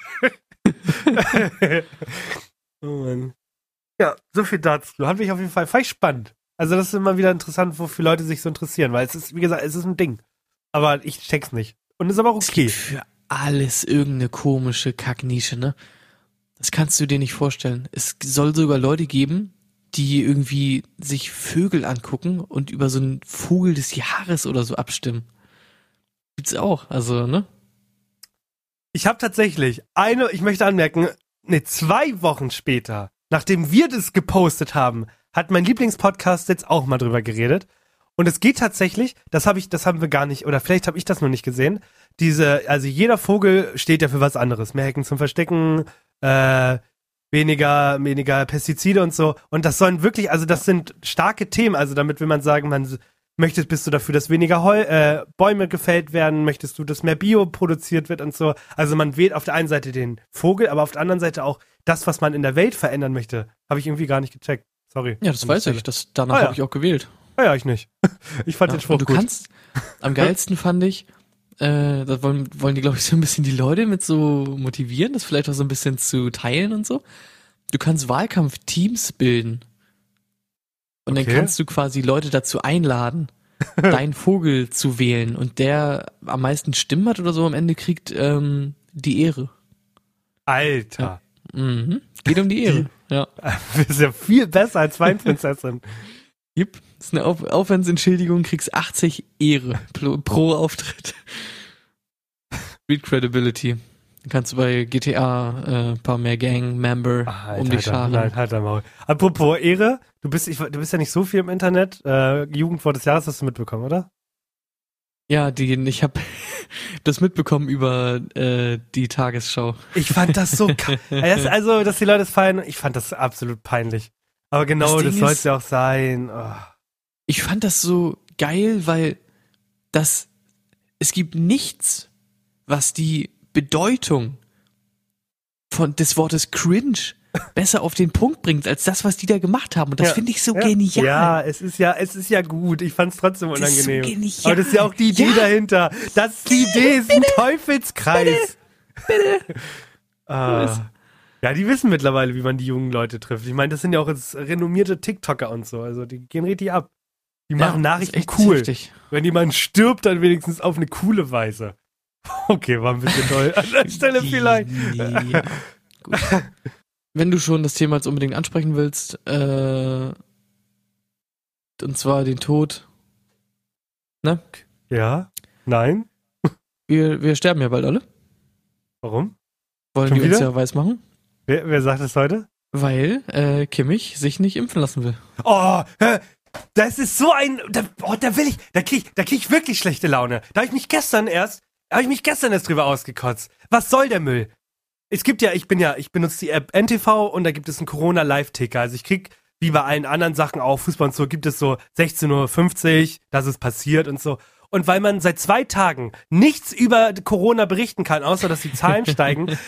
oh Mann. Ja, so viel dazu. Hat mich auf jeden Fall fand ich spannend. Also das ist immer wieder interessant, wofür Leute sich so interessieren, weil es ist, wie gesagt, es ist ein Ding. Aber ich check's nicht. Und ist aber auch Es okay. gibt für alles irgendeine komische Kacknische, ne? Das kannst du dir nicht vorstellen. Es soll sogar Leute geben, die irgendwie sich Vögel angucken und über so einen Vogel des Jahres oder so abstimmen. Gibt's auch, also, ne? Ich habe tatsächlich eine, ich möchte anmerken, ne, zwei Wochen später, nachdem wir das gepostet haben, hat mein Lieblingspodcast jetzt auch mal drüber geredet. Und es geht tatsächlich, das habe ich, das haben wir gar nicht, oder vielleicht habe ich das noch nicht gesehen. Diese, also jeder Vogel steht ja für was anderes. Mehr Hecken zum Verstecken, äh, weniger, weniger Pestizide und so. Und das sollen wirklich, also das sind starke Themen. Also damit will man sagen, man möchtest, bist du dafür, dass weniger Heu, äh, Bäume gefällt werden? Möchtest du, dass mehr Bio produziert wird und so? Also man wählt auf der einen Seite den Vogel, aber auf der anderen Seite auch das, was man in der Welt verändern möchte. Habe ich irgendwie gar nicht gecheckt. Sorry. Ja, das weiß ich. Das, danach Ah, ja. habe ich auch gewählt. Ah, ja, ich nicht. Ich fand Ja, den Spruch und du gut. kannst, am geilsten fand ich, äh, da wollen, wollen die, glaube ich, so ein bisschen die Leute mit so motivieren, das vielleicht auch so ein bisschen zu teilen und so. Du kannst Wahlkampfteams bilden. Und Okay. dann kannst du quasi Leute dazu einladen, deinen Vogel zu wählen. Und der am meisten Stimmen hat oder so am Ende kriegt ähm, die Ehre. Alter. Mhm. Geht um die Ehre. Ja. Das ist ja viel besser als Weinprinzessin. Das ist eine Auf Aufwandsentschädigung, kriegst 80 Ehre pro, pro Auftritt. Read Credibility. Dann kannst du bei GTA äh, ein paar mehr Gang-Member um dich scharen. Nein, halt dein Maul. Apropos Ehre, du bist, ich, du bist ja nicht so viel im Internet. Äh, Jugendwort des Jahres hast du mitbekommen, oder? Ja, die, ich habe das mitbekommen über äh, die Tagesschau. Ich fand das so das, Also, dass die Leute es feiern, ich fand das absolut peinlich. Aber genau, Das das, soll es ja auch sein. Oh. Ich fand das so geil, weil das es gibt nichts, was die Bedeutung von des Wortes cringe besser auf den Punkt bringt als das, was die da gemacht haben. Und das Ja. finde ich so ja. genial. Ja, es ist ja, es ist ja gut. Ich fand es trotzdem Das ist so unangenehm. genial. Aber das ist ja auch die Idee Ja. dahinter. Das ist die Idee, ist ein Teufelskreis. Bitte. Ah. Ja, die wissen mittlerweile, wie man die jungen Leute trifft. Ich meine, das sind ja auch jetzt renommierte TikToker und so. Also die gehen richtig ab. Die machen Ja, Nachrichten cool. heftig. Wenn jemand stirbt, dann wenigstens auf eine coole Weise. Okay, war ein bisschen toll. An der Stelle vielleicht. Ja. Gut. Wenn du schon das Thema jetzt unbedingt ansprechen willst, äh, und zwar den Tod, ne? Ja? Nein? Wir, wir sterben ja bald alle. Warum? Wollen Schon die uns wieder? ja weiß machen? Wer, wer sagt das heute? Weil äh, Kimmich sich nicht impfen lassen will. Oh, hä, das ist so ein. Da, oh, da will ich. Da krieg, ich- da krieg ich wirklich schlechte Laune. Da habe ich mich gestern erst. Habe ich mich gestern erst drüber ausgekotzt. Was soll der Müll? Es gibt ja, ich bin ja, ich benutze die App NTV und da gibt es einen Corona-Live-Ticker. Also ich krieg, wie bei allen anderen Sachen auch, Fußball und so, gibt es so 16.50 Uhr, dass es passiert und so. Und weil man seit zwei Tagen nichts über Corona berichten kann, außer dass die Zahlen steigen,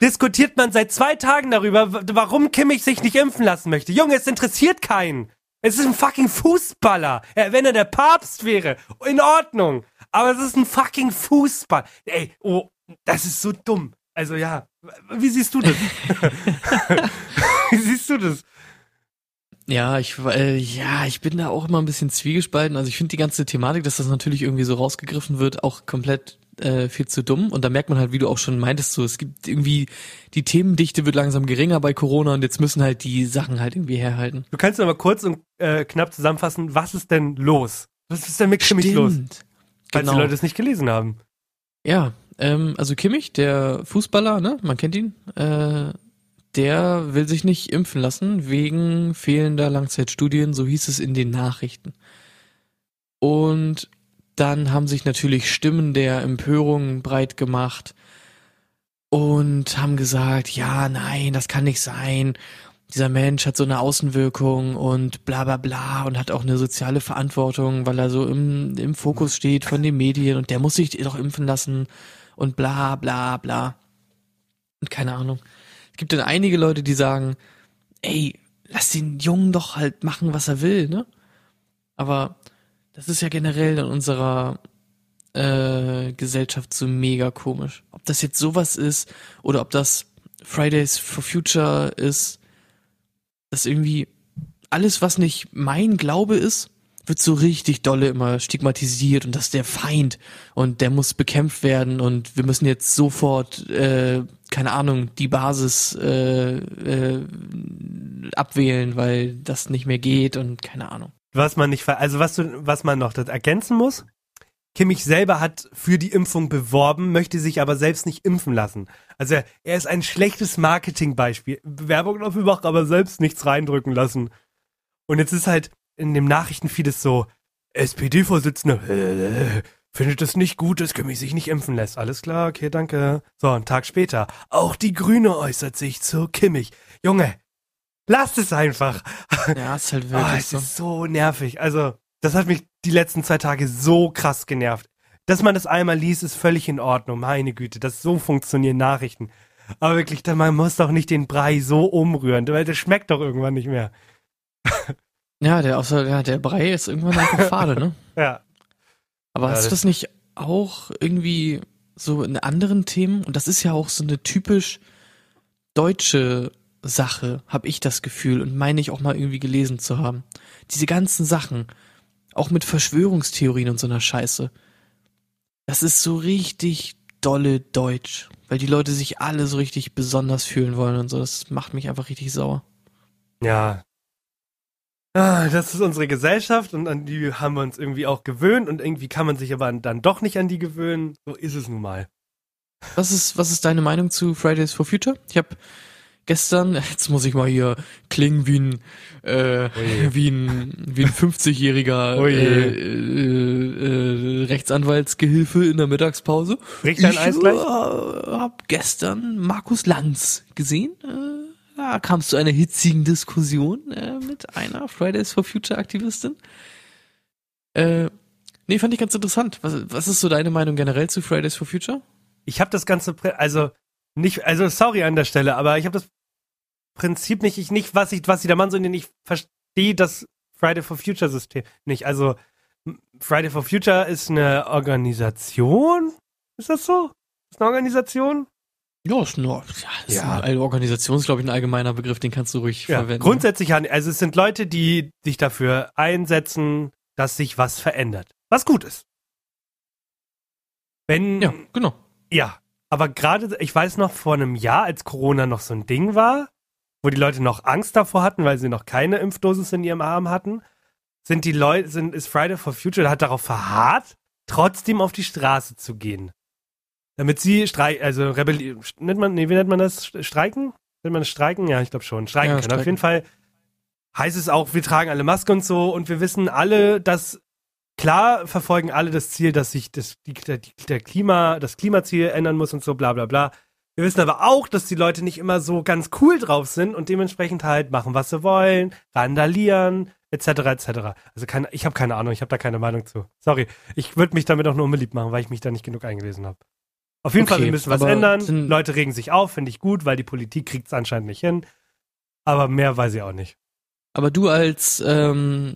diskutiert man seit zwei Tagen darüber, warum Kimmich sich nicht impfen lassen möchte. Junge, es interessiert keinen. Es ist ein fucking Fußballer. Wenn er der Papst wäre, in Ordnung. Aber es ist ein fucking Fußball. Ey, oh, das ist so dumm. Also ja, wie siehst du das? wie siehst du das? Ja, ich äh, ja, ich bin da auch immer ein bisschen zwiegespalten. Also ich finde die ganze Thematik, dass das natürlich irgendwie so rausgegriffen wird, auch komplett äh, viel zu dumm. Und da merkt man halt, wie du auch schon meintest, so es gibt irgendwie die Themendichte wird langsam geringer bei Corona und jetzt müssen halt die Sachen halt irgendwie herhalten. Du kannst mal kurz und äh, knapp zusammenfassen, was ist denn los? Was ist denn mit Kimmich los? Falls Genau. die Leute es nicht gelesen haben. Ja, ähm, also Kimmich, der Fußballer, ne, man kennt ihn, äh, der will sich nicht impfen lassen wegen fehlender Langzeitstudien, so hieß es in den Nachrichten. Und dann haben sich natürlich Stimmen der Empörung breit gemacht und haben gesagt, ja, nein, das kann nicht sein. Dieser Mensch hat so eine Außenwirkung und bla bla bla und hat auch eine soziale Verantwortung, weil er so im, im Fokus steht von den Medien und der muss sich doch impfen lassen und bla bla bla. Und keine Ahnung. Es gibt dann einige Leute, die sagen, ey, lass den Jungen doch halt machen, was er will, ne? Aber das ist ja generell in unserer äh, Gesellschaft so mega komisch. Ob das jetzt sowas ist oder ob das Fridays for Future ist, dass irgendwie alles, was nicht mein Glaube ist, wird so richtig dolle immer stigmatisiert und das ist der Feind und der muss bekämpft werden und wir müssen jetzt sofort, äh, keine Ahnung, die Basis äh, äh, abwählen, weil das nicht mehr geht und keine Ahnung. Was man nicht, also was du, was man noch das ergänzen muss. Kimmich selber hat für die Impfung beworben, möchte sich aber selbst nicht impfen lassen. Also er, er ist ein schlechtes Marketingbeispiel. Werbung dafür machen, aber selbst nichts reindrücken lassen. Und jetzt ist halt in dem Nachrichtenfeed ist so, SPD-Vorsitzende findet es nicht gut, dass Kimmich sich nicht impfen lässt. Alles klar, okay, danke. So, einen Tag später. Auch die Grüne äußert sich zu Kimmich. Junge, lasst es einfach. Ja, ist halt Oh, wirklich es so. ist so nervig. Also, das hat mich die letzten zwei Tage so krass genervt. Dass man das einmal liest, ist völlig in Ordnung. Meine Güte, dass so funktionieren Nachrichten. Aber wirklich, man muss doch nicht den Brei so umrühren, weil das schmeckt doch irgendwann nicht mehr. Ja, der, außer, ja, der Brei ist irgendwann einfach fade, ne? Ja. Aber Ja, hast du das- das nicht auch irgendwie so in anderen Themen? Und das ist ja auch so eine typisch deutsche Sache, habe ich das Gefühl und meine ich auch mal irgendwie gelesen zu haben. Diese ganzen Sachen, auch mit Verschwörungstheorien und so einer Scheiße. Das ist so richtig dolle Deutsch, weil die Leute sich alle so richtig besonders fühlen wollen und so. Das macht mich einfach richtig sauer. Ja. Ah, das ist unsere Gesellschaft und an die haben wir uns irgendwie auch gewöhnt und irgendwie kann man sich aber dann doch nicht an die gewöhnen. So ist es nun mal. Was ist, was ist deine Meinung zu Fridays for Future? Ich habe gestern, jetzt muss ich mal hier klingen wie ein, äh, wie ein, wie ein 50-jähriger Ui. äh, äh, äh, Rechtsanwaltsgehilfe in der Mittagspause. Riecht ich Eis gleich? äh, hab gestern Markus Lanz gesehen. Äh, da kam es zu einer hitzigen Diskussion äh, mit einer Fridays for Future Aktivistin. Äh, nee, fand ich ganz interessant. Was, was ist so deine Meinung generell zu Fridays for Future? ich habe das ganze, also nicht, also sorry an der Stelle, aber ich habe das Prinzip nicht, ich nicht, was ich, was sie der Mann so in ich verstehe das Friday for Future System nicht. Also Friday for Future ist eine Organisation, ist das so? Ist eine Organisation? Ja, ist nur, ja, ist Ja. Eine Organisation ist, glaube ich, ein allgemeiner Begriff, den kannst du ruhig Ja, verwenden. grundsätzlich, also es sind Leute, die sich dafür einsetzen, dass sich was verändert. Was gut ist. Wenn. Ja, genau. Ja, aber gerade, ich weiß noch vor einem Jahr, als Corona noch so ein Ding war, wo die Leute noch Angst davor hatten, weil sie noch keine Impfdosis in ihrem Arm hatten, sind die Leute, sind, ist Friday for Future hat darauf verharrt, trotzdem auf die Straße zu gehen. Damit sie streiken, also rebellieren, nennt man, nee, wie nennt man das? Streiken? Nennt man das Streiken? Ja, ich glaube schon. Streiken Ja, können. streiken. Auf jeden Fall heißt es auch, wir tragen alle Maske und so und wir wissen alle, dass klar verfolgen alle das Ziel, dass sich das, die, der, der Klima, das Klimaziel ändern muss und so, bla bla bla. Wir wissen aber auch, dass die Leute nicht immer so ganz cool drauf sind und dementsprechend halt machen, was sie wollen, randalieren, etc. etc. Also keine, ich habe keine Ahnung, ich habe da keine Meinung zu. Sorry, ich würde mich damit auch nur unbeliebt machen, weil ich mich da nicht genug eingelesen habe. Auf jeden Fall, Okay, wir müssen was ändern. Leute regen sich auf, finde ich gut, weil die Politik kriegt es anscheinend nicht hin. Aber mehr weiß ich auch nicht. Aber du als, ähm,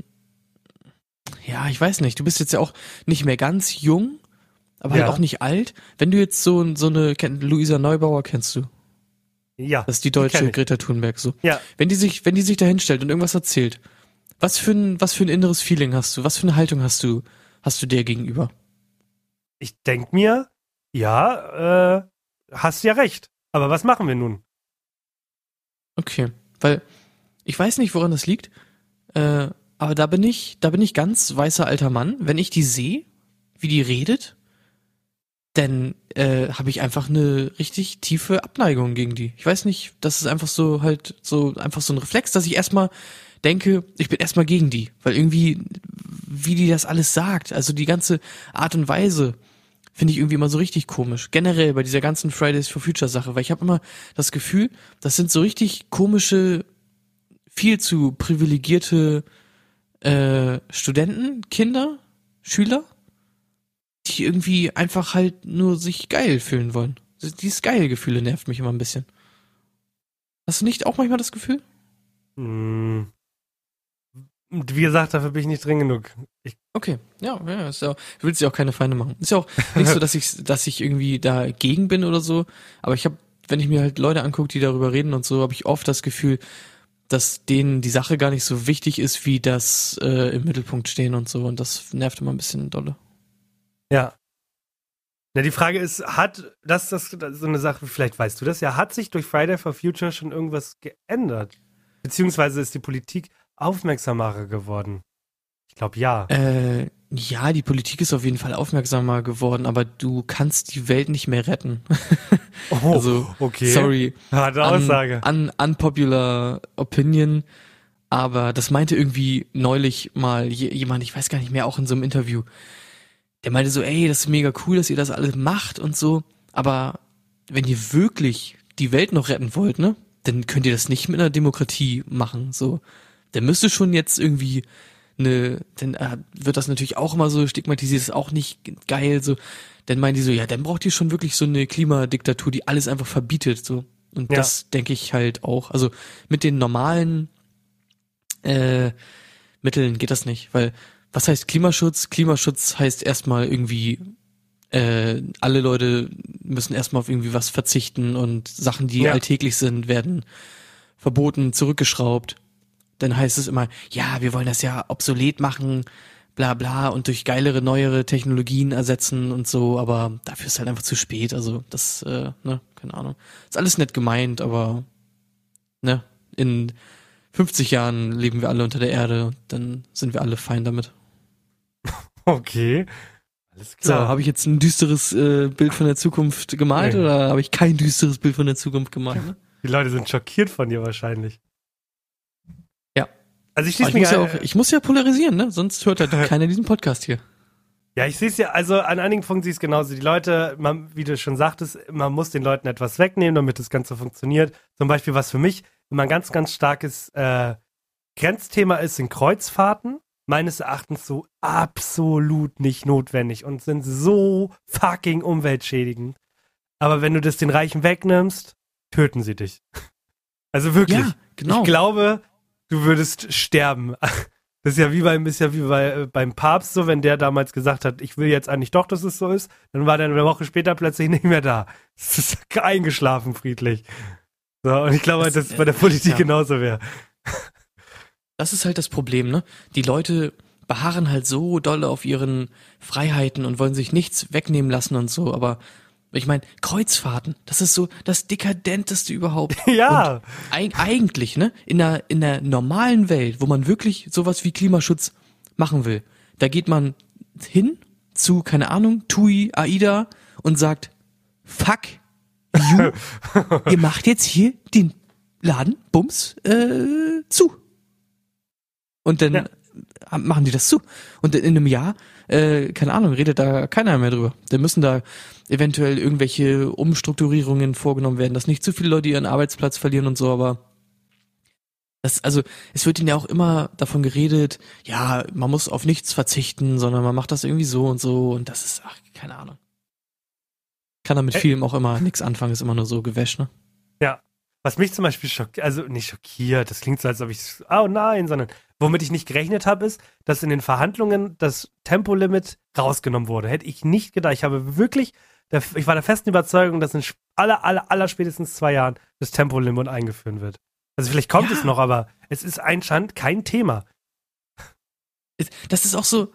ja, ich weiß nicht, du bist jetzt ja auch nicht mehr ganz jung, aber Ja. halt auch nicht alt. Wenn du jetzt so, so eine, Luisa Neubauer kennst du, Ja. das ist die deutsche ich. Greta Thunberg so. Ja. Wenn die sich, wenn die sich da hinstellt und irgendwas erzählt, was für ein, was für ein inneres Feeling hast du? Was für eine Haltung hast du, hast du der gegenüber? Ich denk mir, ja, äh, hast ja recht. Aber was machen wir nun? Okay, weil ich weiß nicht, woran das liegt, äh, aber da bin ich, da bin ich ganz weißer alter Mann. Wenn ich die sehe, wie die redet, dann äh, habe ich einfach eine richtig tiefe Abneigung gegen die. Ich weiß nicht, das ist einfach so halt so einfach so ein Reflex, dass ich erstmal denke, ich bin erstmal gegen die, weil irgendwie wie die das alles sagt, also die ganze Art und Weise finde ich irgendwie immer so richtig komisch. Generell bei dieser ganzen Fridays for Future Sache, weil ich habe immer das Gefühl, das sind so richtig komische, viel zu privilegierte äh, Studenten, Kinder, Schüler, die irgendwie einfach halt nur sich geil fühlen wollen. Dieses geile Gefühle nervt mich immer ein bisschen. Hast du nicht auch manchmal das Gefühl? Hm. Wie gesagt, dafür bin ich nicht drin genug. Ich, Okay, ja, ja, ist ja, du willst ja auch keine Feinde machen. Ist ja auch nicht so, dass ich, dass ich irgendwie dagegen bin oder so, aber ich habe, wenn ich mir halt Leute angucke, die darüber reden und so, habe ich oft das Gefühl, dass denen die Sache gar nicht so wichtig ist, wie das äh, im Mittelpunkt stehen und so, und das nervt immer ein bisschen dolle. Ja. Na, die Frage ist, hat das, das, das so eine Sache, vielleicht weißt du das ja, hat sich durch Friday for Future schon irgendwas geändert? Beziehungsweise ist die Politik aufmerksamer geworden? Ich glaube ja. Äh, ja, die Politik ist auf jeden Fall aufmerksamer geworden, aber du kannst die Welt nicht mehr retten. Oh, also, okay. Sorry, Harte un, Aussage. un, unpopular opinion, aber das meinte irgendwie neulich mal je, jemand, ich weiß gar nicht mehr, auch in so einem Interview. Der meinte so, ey, das ist mega cool, dass ihr das alles macht und so, aber wenn ihr wirklich die Welt noch retten wollt, ne, dann könnt ihr das nicht mit einer Demokratie machen, so. Dann müsste schon jetzt irgendwie eine, dann äh, wird das natürlich auch immer so stigmatisiert, ist auch nicht geil, so. Dann meinen die so, ja, dann braucht ihr schon wirklich so eine Klimadiktatur, die alles einfach verbietet, so. Und Ja. das denke ich halt auch. Also mit den normalen äh, Mitteln geht das nicht, weil was heißt Klimaschutz? Klimaschutz heißt erstmal irgendwie äh, alle Leute müssen erstmal auf irgendwie was verzichten und Sachen, die Ja. alltäglich sind, werden verboten, zurückgeschraubt. Dann heißt es immer, ja, wir wollen das ja obsolet machen, bla bla und durch geilere, neuere Technologien ersetzen und so, aber dafür ist halt einfach zu spät. Also das, äh, ne, keine Ahnung. Ist alles nett gemeint, aber ne, in 50 Jahren leben wir alle unter der Erde, dann sind wir alle fein damit. Okay. Alles So, klar. habe ich jetzt ein düsteres äh, Bild von der Zukunft gemalt Nee. oder habe ich kein düsteres Bild von der Zukunft gemalt? Ne? die Leute sind schockiert von dir wahrscheinlich. Ja. Also ich ich, mich muss ja auch, ich muss ja polarisieren, ne? Sonst hört halt keiner diesen Podcast hier. Ja, ich sehe es ja, also an einigen Punkten sehe ich es genauso. Die Leute, man, wie du schon sagtest, man muss den Leuten etwas wegnehmen, damit das Ganze funktioniert. Zum Beispiel, was für mich immer ein ganz, ganz starkes äh, Grenzthema ist, sind Kreuzfahrten. Meines Erachtens so absolut nicht notwendig und sind so fucking umweltschädigend. Aber wenn du das den Reichen wegnimmst, töten sie dich. Also wirklich. Ja, genau. Ich glaube, du würdest sterben. Das ist ja wie beim, ist ja wie bei, äh, beim Papst so, wenn der damals gesagt hat, ich will jetzt eigentlich doch, dass es so ist, dann war der eine Woche später plötzlich nicht mehr da. Es ist eingeschlafen friedlich. So, und ich glaube, Das- dass es bei der Politik ja. genauso wäre. Das ist halt das Problem, ne? Die Leute beharren halt so dolle auf ihren Freiheiten und wollen sich nichts wegnehmen lassen und so, aber ich meine, Kreuzfahrten, das ist so das dekadenteste überhaupt. Ja. Eig eigentlich, ne, in der in der normalen Welt, wo man wirklich sowas wie Klimaschutz machen will, da geht man hin zu keine Ahnung, TUI, AIDA und sagt fuck you, ihr macht jetzt hier den Laden Bums äh, zu. Und dann Ja. machen die das zu. Und in einem Jahr, äh, keine Ahnung, redet da keiner mehr drüber. Da müssen da eventuell irgendwelche Umstrukturierungen vorgenommen werden, dass nicht zu viele Leute ihren Arbeitsplatz verlieren und so, aber das, also, es wird ihnen ja auch immer davon geredet, ja, man muss auf nichts verzichten, sondern man macht das irgendwie so und so und das ist, ach, keine Ahnung. Kann da mit Ä- vielem auch immer nichts anfangen, ist immer nur so Gewäsch, ne? Ja. Was mich zum Beispiel schockiert, also nicht schockiert, das klingt so, als ob ich, oh nein, sondern womit ich nicht gerechnet habe, ist, dass in den Verhandlungen das Tempolimit rausgenommen wurde. Hätte ich nicht gedacht. Ich habe wirklich, ich war der festen Überzeugung, dass in aller, aller, aller spätestens zwei Jahren das Tempolimit eingeführt wird. Also vielleicht kommt Ja. es noch, aber es ist anscheinend kein Thema. Das ist auch so,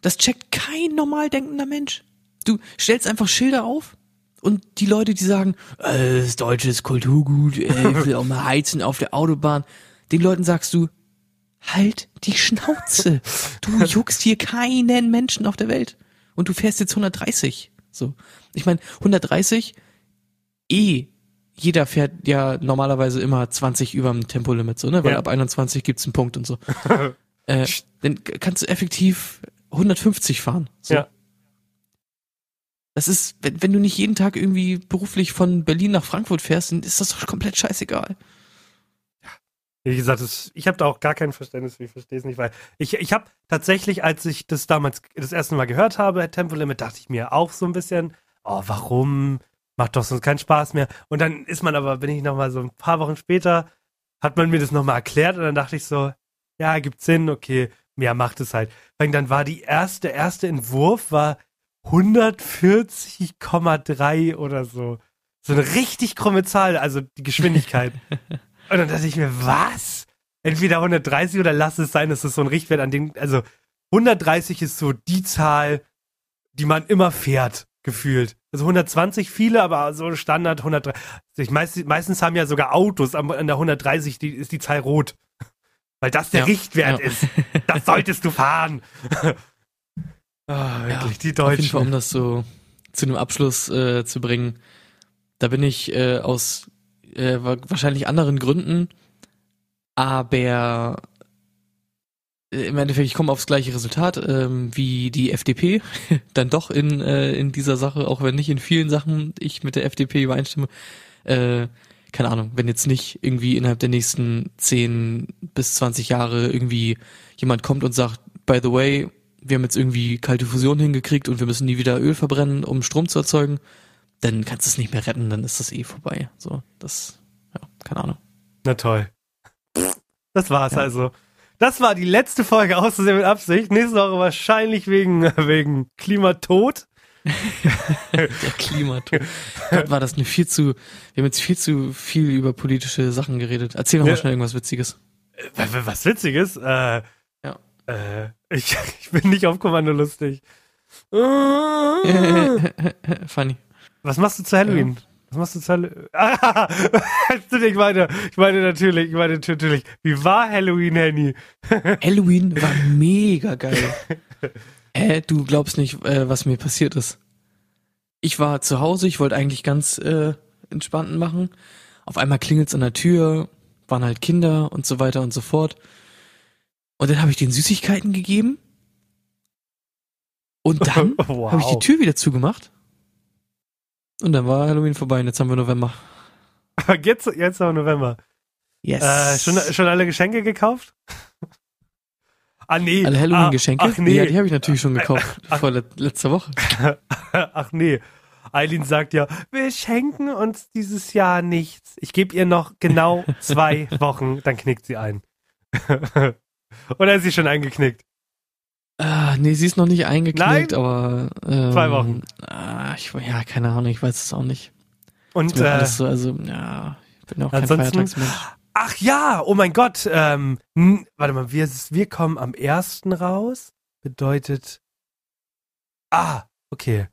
das checkt kein normal denkender Mensch. Du stellst einfach Schilder auf und die Leute, die sagen, äh, das Deutsche ist Kulturgut, äh, ich will auch mal heizen auf der Autobahn, den Leuten sagst du, halt die Schnauze. Du juckst hier keinen Menschen auf der Welt. Und du fährst jetzt 130. So. Ich meine, 130, eh, jeder fährt ja normalerweise immer 20 über dem Tempolimit, so, ne? Weil Ja. ab 21 gibt's einen Punkt und so. äh, dann kannst du effektiv 150 fahren. So. Ja. Das ist, wenn, wenn du nicht jeden Tag irgendwie beruflich von Berlin nach Frankfurt fährst, dann ist das doch komplett scheißegal. Wie gesagt, das, ich habe da auch gar kein Verständnis ich verstehe es nicht, weil ich, ich habe tatsächlich, als ich das damals das erste Mal gehört habe, Tempolimit, dachte ich mir auch so ein bisschen, oh, warum? Macht doch sonst keinen Spaß mehr. Und dann ist man aber, bin ich nochmal so ein paar Wochen später, hat man mir das nochmal erklärt und dann dachte ich so, ja, gibt's Sinn, okay, ja, macht es halt. Weil dann war die erste, der erste Entwurf war 140,3 oder so. So eine richtig krumme Zahl, also die Geschwindigkeit. Und dann dachte ich mir, was? Entweder 130 oder lass es sein, das ist so ein Richtwert, an dem, also 130 ist so die Zahl, die man immer fährt, gefühlt. Also 120 viele, aber so Standard 130. Meist, meistens haben ja sogar Autos an der 130, die, ist die Zahl rot. Weil das der Ja, Richtwert ja. ist. Das solltest du fahren. Ah, wirklich, die Auf jeden Fall, um Deutschen. das so zu einem Abschluss äh, zu bringen. Da bin ich äh, aus äh, wa- wahrscheinlich anderen Gründen, aber äh, im Endeffekt, ich komme aufs gleiche Resultat ähm, wie die FDP, dann doch in, äh, in dieser Sache, auch wenn nicht in vielen Sachen ich mit der FDP übereinstimme. Äh, keine Ahnung, wenn jetzt nicht irgendwie innerhalb der nächsten 10 bis 20 Jahre irgendwie jemand kommt und sagt, by the way, wir haben jetzt irgendwie kalte Fusion hingekriegt und wir müssen nie wieder Öl verbrennen, um Strom zu erzeugen, dann kannst du es nicht mehr retten, dann ist das eh vorbei. So, das, ja, keine Ahnung. Na toll. Das war's Ja. also. Das war die letzte Folge auszusehen mit Absicht. Nächste Woche wahrscheinlich wegen, wegen Klimatod. Der Klimatod. Gott, war das eine viel zu, wir haben jetzt viel zu viel über politische Sachen geredet. Erzähl noch Ja. mal schnell irgendwas Witziges. Äh, Was Witziges. Äh, Ja. Äh, ich, ich bin nicht auf Kommando lustig. Funny. Was machst du zu Halloween? Was machst du zu Halloween? Ah, ich meine, ich meine natürlich, ich meine natürlich, wie war Halloween, Henny? Halloween war mega geil. Hä, du glaubst nicht, äh, was mir passiert ist. Ich war zu Hause, ich wollte eigentlich ganz äh, entspannten machen. Auf einmal klingelt's an der Tür, waren halt Kinder und so weiter und so fort. Und dann habe ich den Süßigkeiten gegeben. Und dann wow. habe ich die Tür wieder zugemacht. Und dann war Halloween vorbei und jetzt haben wir November. Jetzt, jetzt noch November. Yes. Äh, schon, schon alle Geschenke gekauft? ah, nee. Alle Halloween-Geschenke? Ah, ach, nee. Ja, die habe ich natürlich schon gekauft. Ach. vor le letzter Woche. Ach nee. Eileen sagt ja, wir schenken uns dieses Jahr nichts. Ich gebe ihr noch genau zwei Wochen, dann knickt sie ein. Oder ist sie schon eingeknickt? Ah, nee, sie ist noch nicht eingeknickt, Nein? aber ähm, Zwei Wochen. Ah, ich, ja, keine Ahnung, ich weiß es auch nicht. Und äh, alles so, also, ja, ich bin auch kein Feiertagsmensch. ach ja, oh mein Gott, ähm, warte mal, wir, wir kommen am ersten raus. bedeutet. Ah, okay.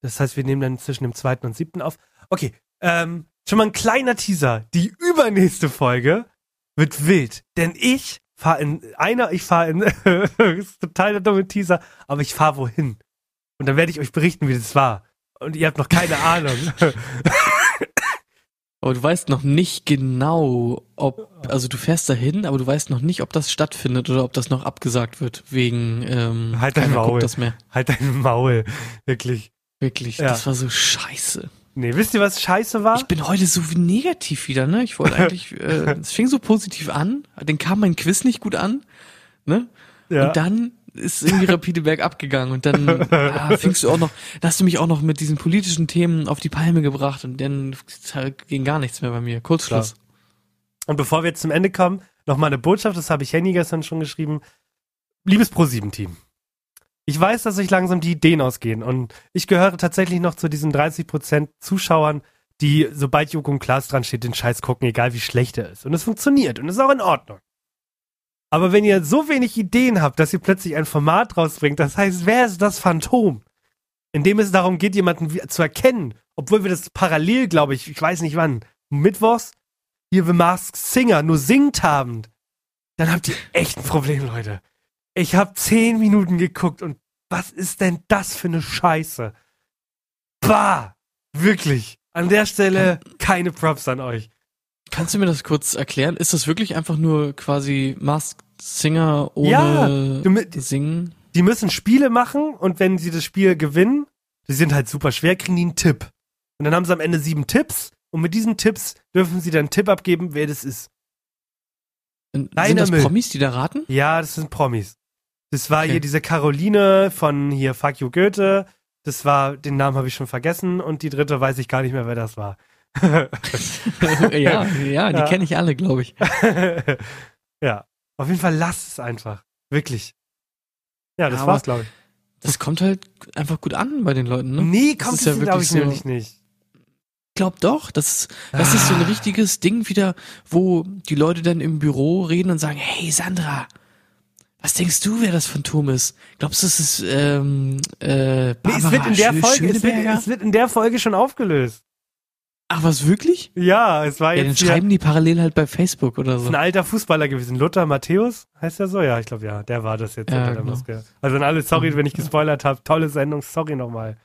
Das heißt, wir nehmen dann zwischen dem zweiten und siebten auf. Okay, ähm, schon mal ein kleiner Teaser. Die übernächste Folge wird wild. Denn ich fahre in einer, ich fahre in, ist total der dumme Teaser, aber ich fahre wohin. Und dann werde ich euch berichten, wie das war. Und ihr habt noch keine Ahnung. Aber du weißt noch nicht genau, ob, also du fährst dahin, aber du weißt noch nicht, ob das stattfindet oder ob das noch abgesagt wird, wegen, ähm, halt dein Maul. das mehr. Halt dein Maul. Wirklich. Wirklich, Ja. das war so scheiße. Nee, wisst ihr, was scheiße war? Ich bin heute so negativ wieder, ne? Ich wollte eigentlich, äh, es fing so positiv an, dann kam mein Quiz nicht gut an, ne? ja. Und dann ist irgendwie rapide bergab gegangen und dann ah, fingst du auch noch, da hast du mich auch noch mit diesen politischen Themen auf die Palme gebracht und dann ging gar nichts mehr bei mir. Kurzschluss. Und bevor wir jetzt zum Ende kommen, noch mal eine Botschaft, das habe ich Henny gestern schon geschrieben. Liebes Pro7-Team, ich weiß, dass euch langsam die Ideen ausgehen und ich gehöre tatsächlich noch zu diesen 30% Zuschauern, die, sobald Joko und Klaas dran steht, den Scheiß gucken, egal wie schlecht er ist. Und es funktioniert und es ist auch in Ordnung. Aber wenn ihr so wenig Ideen habt, dass ihr plötzlich ein Format rausbringt, das heißt, wer ist das Phantom? In dem es darum geht, jemanden zu erkennen, obwohl wir das parallel, glaube ich, ich weiß nicht wann, mittwochs, hier The Masked Singer nur singt haben, dann habt ihr echt ein Problem, Leute. Ich habe zehn Minuten geguckt und was ist denn das für eine Scheiße? Bah! Wirklich. An der Stelle keine Props an euch. Kannst du mir das kurz erklären? Ist das wirklich einfach nur quasi Masked Singer ohne Ja, du Singen? Die müssen Spiele machen und wenn sie das Spiel gewinnen, die sind halt super schwer, kriegen die einen Tipp. Und dann haben sie am Ende sieben Tipps und mit diesen Tipps dürfen sie dann einen Tipp abgeben, wer das ist. Sind Deiner das Müll. Promis, die da raten? Ja, das sind Promis. Das war Okay. hier diese Caroline von hier Fuck You Goethe. Das war, den Namen habe ich schon vergessen und die dritte weiß ich gar nicht mehr, wer das war. ja, ja, die Ja. kenne ich alle, glaube ich. ja, auf jeden Fall lasst es einfach. Wirklich. Ja, das Aber- war's, glaube ich. Das kommt halt einfach gut an bei den Leuten, ne? Nee, Das kommt ist es ja glaube wirklich ich so- nämlich nicht. Ich glaube doch, das, ist- das ist so ein Ah. richtiges Ding wieder, wo die Leute dann im Büro reden und sagen, hey Sandra, was denkst du, wer das Phantom ist? Glaubst du, es ist ähm, äh, Nee, Barbara es wird in der Schö- Folge, es wird, es wird in der Folge schon aufgelöst. Ach, was wirklich? Ja, es war Ja, dann jetzt hier, schreiben die parallel halt bei Facebook oder ist so. ein alter Fußballer gewesen. Luther Matthäus, heißt er so? Ja, ich glaube ja, der war das jetzt Ja, genau. Maske. Also an alle, sorry, wenn ich gespoilert habe. Tolle Sendung, sorry nochmal.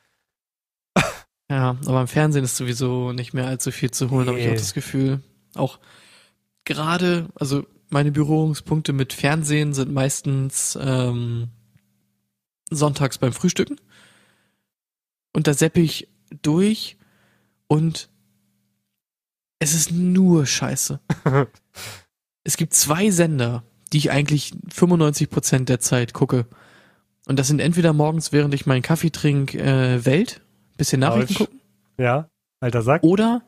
Ja, aber im Fernsehen ist sowieso nicht mehr allzu viel zu holen, habe ich Nee. auch das Gefühl. Auch gerade, also meine Berührungspunkte mit Fernsehen sind meistens ähm, sonntags beim Frühstücken. Und da seppe ich durch und es ist nur Scheiße. es gibt zwei Sender, die ich eigentlich 95% der Zeit gucke. Und das sind entweder morgens, während ich meinen Kaffee trinke, äh, Welt, bisschen Nachrichten Autsch. gucken, Ja, alter Sack. oder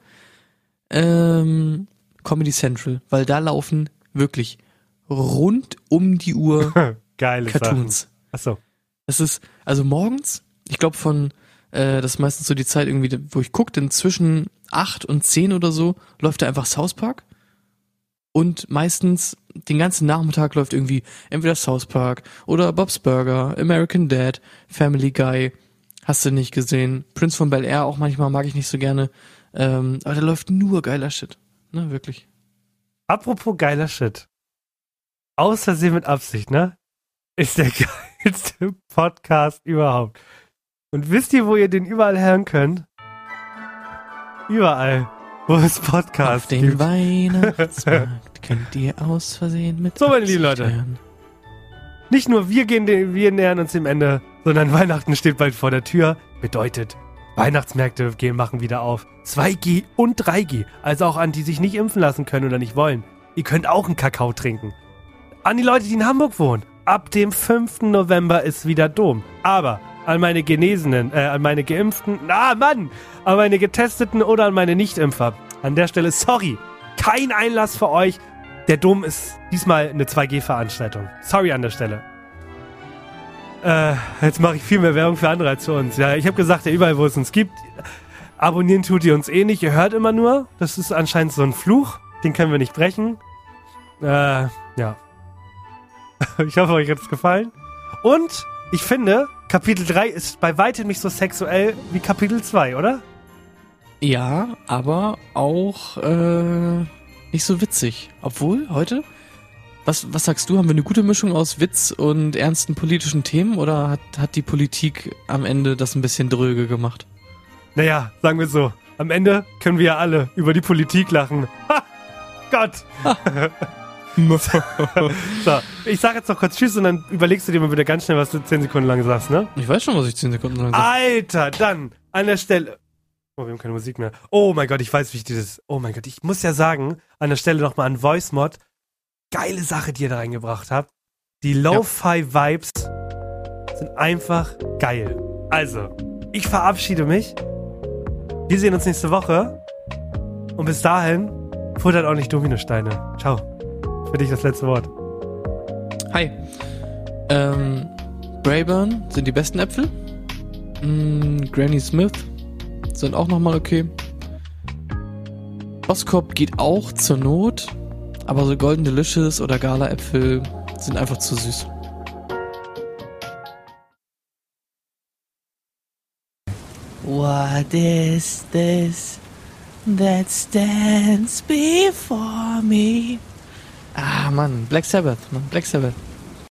ähm, Comedy Central, weil da laufen wirklich rund um die Uhr Geile Sachen. Cartoons. Achso. Das ist, also morgens, ich glaube von, äh, das ist meistens so die Zeit irgendwie, wo ich gucke, denn zwischen acht und zehn oder so läuft da einfach South Park. Und meistens den ganzen Nachmittag läuft irgendwie entweder South Park oder Bob's Burger, American Dad, Family Guy, hast du nicht gesehen. Prince von Bel Air auch manchmal mag ich nicht so gerne. Ähm, aber da läuft nur geiler Shit. Ne, wirklich. Apropos geiler Shit. Aus Versehen mit Absicht, ne? Ist der geilste Podcast überhaupt. Und wisst ihr, wo ihr den überall hören könnt? Überall, wo es Auf Podcasts dem gibt. Weihnachtsmarkt könnt ihr aus Versehen mit So, meine lieben Leute. hören. Nicht nur wir gehen, den- wir nähern uns dem Ende, sondern Weihnachten steht bald vor der Tür. Bedeutet, Weihnachtsmärkte gehen, machen wieder auf. 2G und 3G. Also auch an die sich nicht impfen lassen können oder nicht wollen. Ihr könnt auch einen Kakao trinken. An die Leute, die in Hamburg wohnen. Ab dem 5. November ist wieder Dom. Aber an meine Genesenen, äh, an meine Geimpften, ah Mann, an meine Getesteten oder an meine Nichtimpfer. An der Stelle, sorry, kein Einlass für euch. Der Dom ist diesmal eine 2G-Veranstaltung. Sorry an der Stelle. Äh, jetzt mache ich viel mehr Werbung für andere als für uns. Ja, ich habe gesagt, ja, überall, wo es uns gibt, abonnieren tut ihr uns eh nicht. Ihr hört immer nur. Das ist anscheinend so ein Fluch. Den können wir nicht brechen. Äh, ja. ich hoffe, euch hat es gefallen. Und ich finde, Kapitel 3 ist bei weitem nicht so sexuell wie Kapitel 2, oder? Ja, aber auch äh, nicht so witzig. Obwohl, heute? Was, was sagst du? Haben wir eine gute Mischung aus Witz und ernsten politischen Themen oder hat, hat die Politik am Ende das ein bisschen dröge gemacht? Naja, sagen wir so. Am Ende können wir ja alle über die Politik lachen. Ha! Gott! so, ich sag jetzt noch kurz Tschüss und dann überlegst du dir mal wieder ganz schnell, was du 10 Sekunden lang sagst, ne? Ich weiß schon, was ich 10 Sekunden lang sage. Alter, dann an der Stelle. Oh, wir haben keine Musik mehr. Oh mein Gott, ich weiß, wie ich dieses. Oh mein Gott, ich muss ja sagen, an der Stelle nochmal an VoiceMod. Geile Sache, die ihr da reingebracht habt. Die Lo-Fi-Vibes sind einfach geil. Also, ich verabschiede mich. Wir sehen uns nächste Woche. Und bis dahin, futtert auch nicht Dominosteine. Ciao. Für dich das letzte Wort. Hi. Ähm, Brayburn sind die besten Äpfel. Mm, Granny Smith sind auch nochmal okay. Boskop geht auch zur Not, aber so Golden Delicious oder Gala-Äpfel sind einfach zu süß. What is this that stands before me? Ah, Mann, Black Sabbath, Mann, Black Sabbath.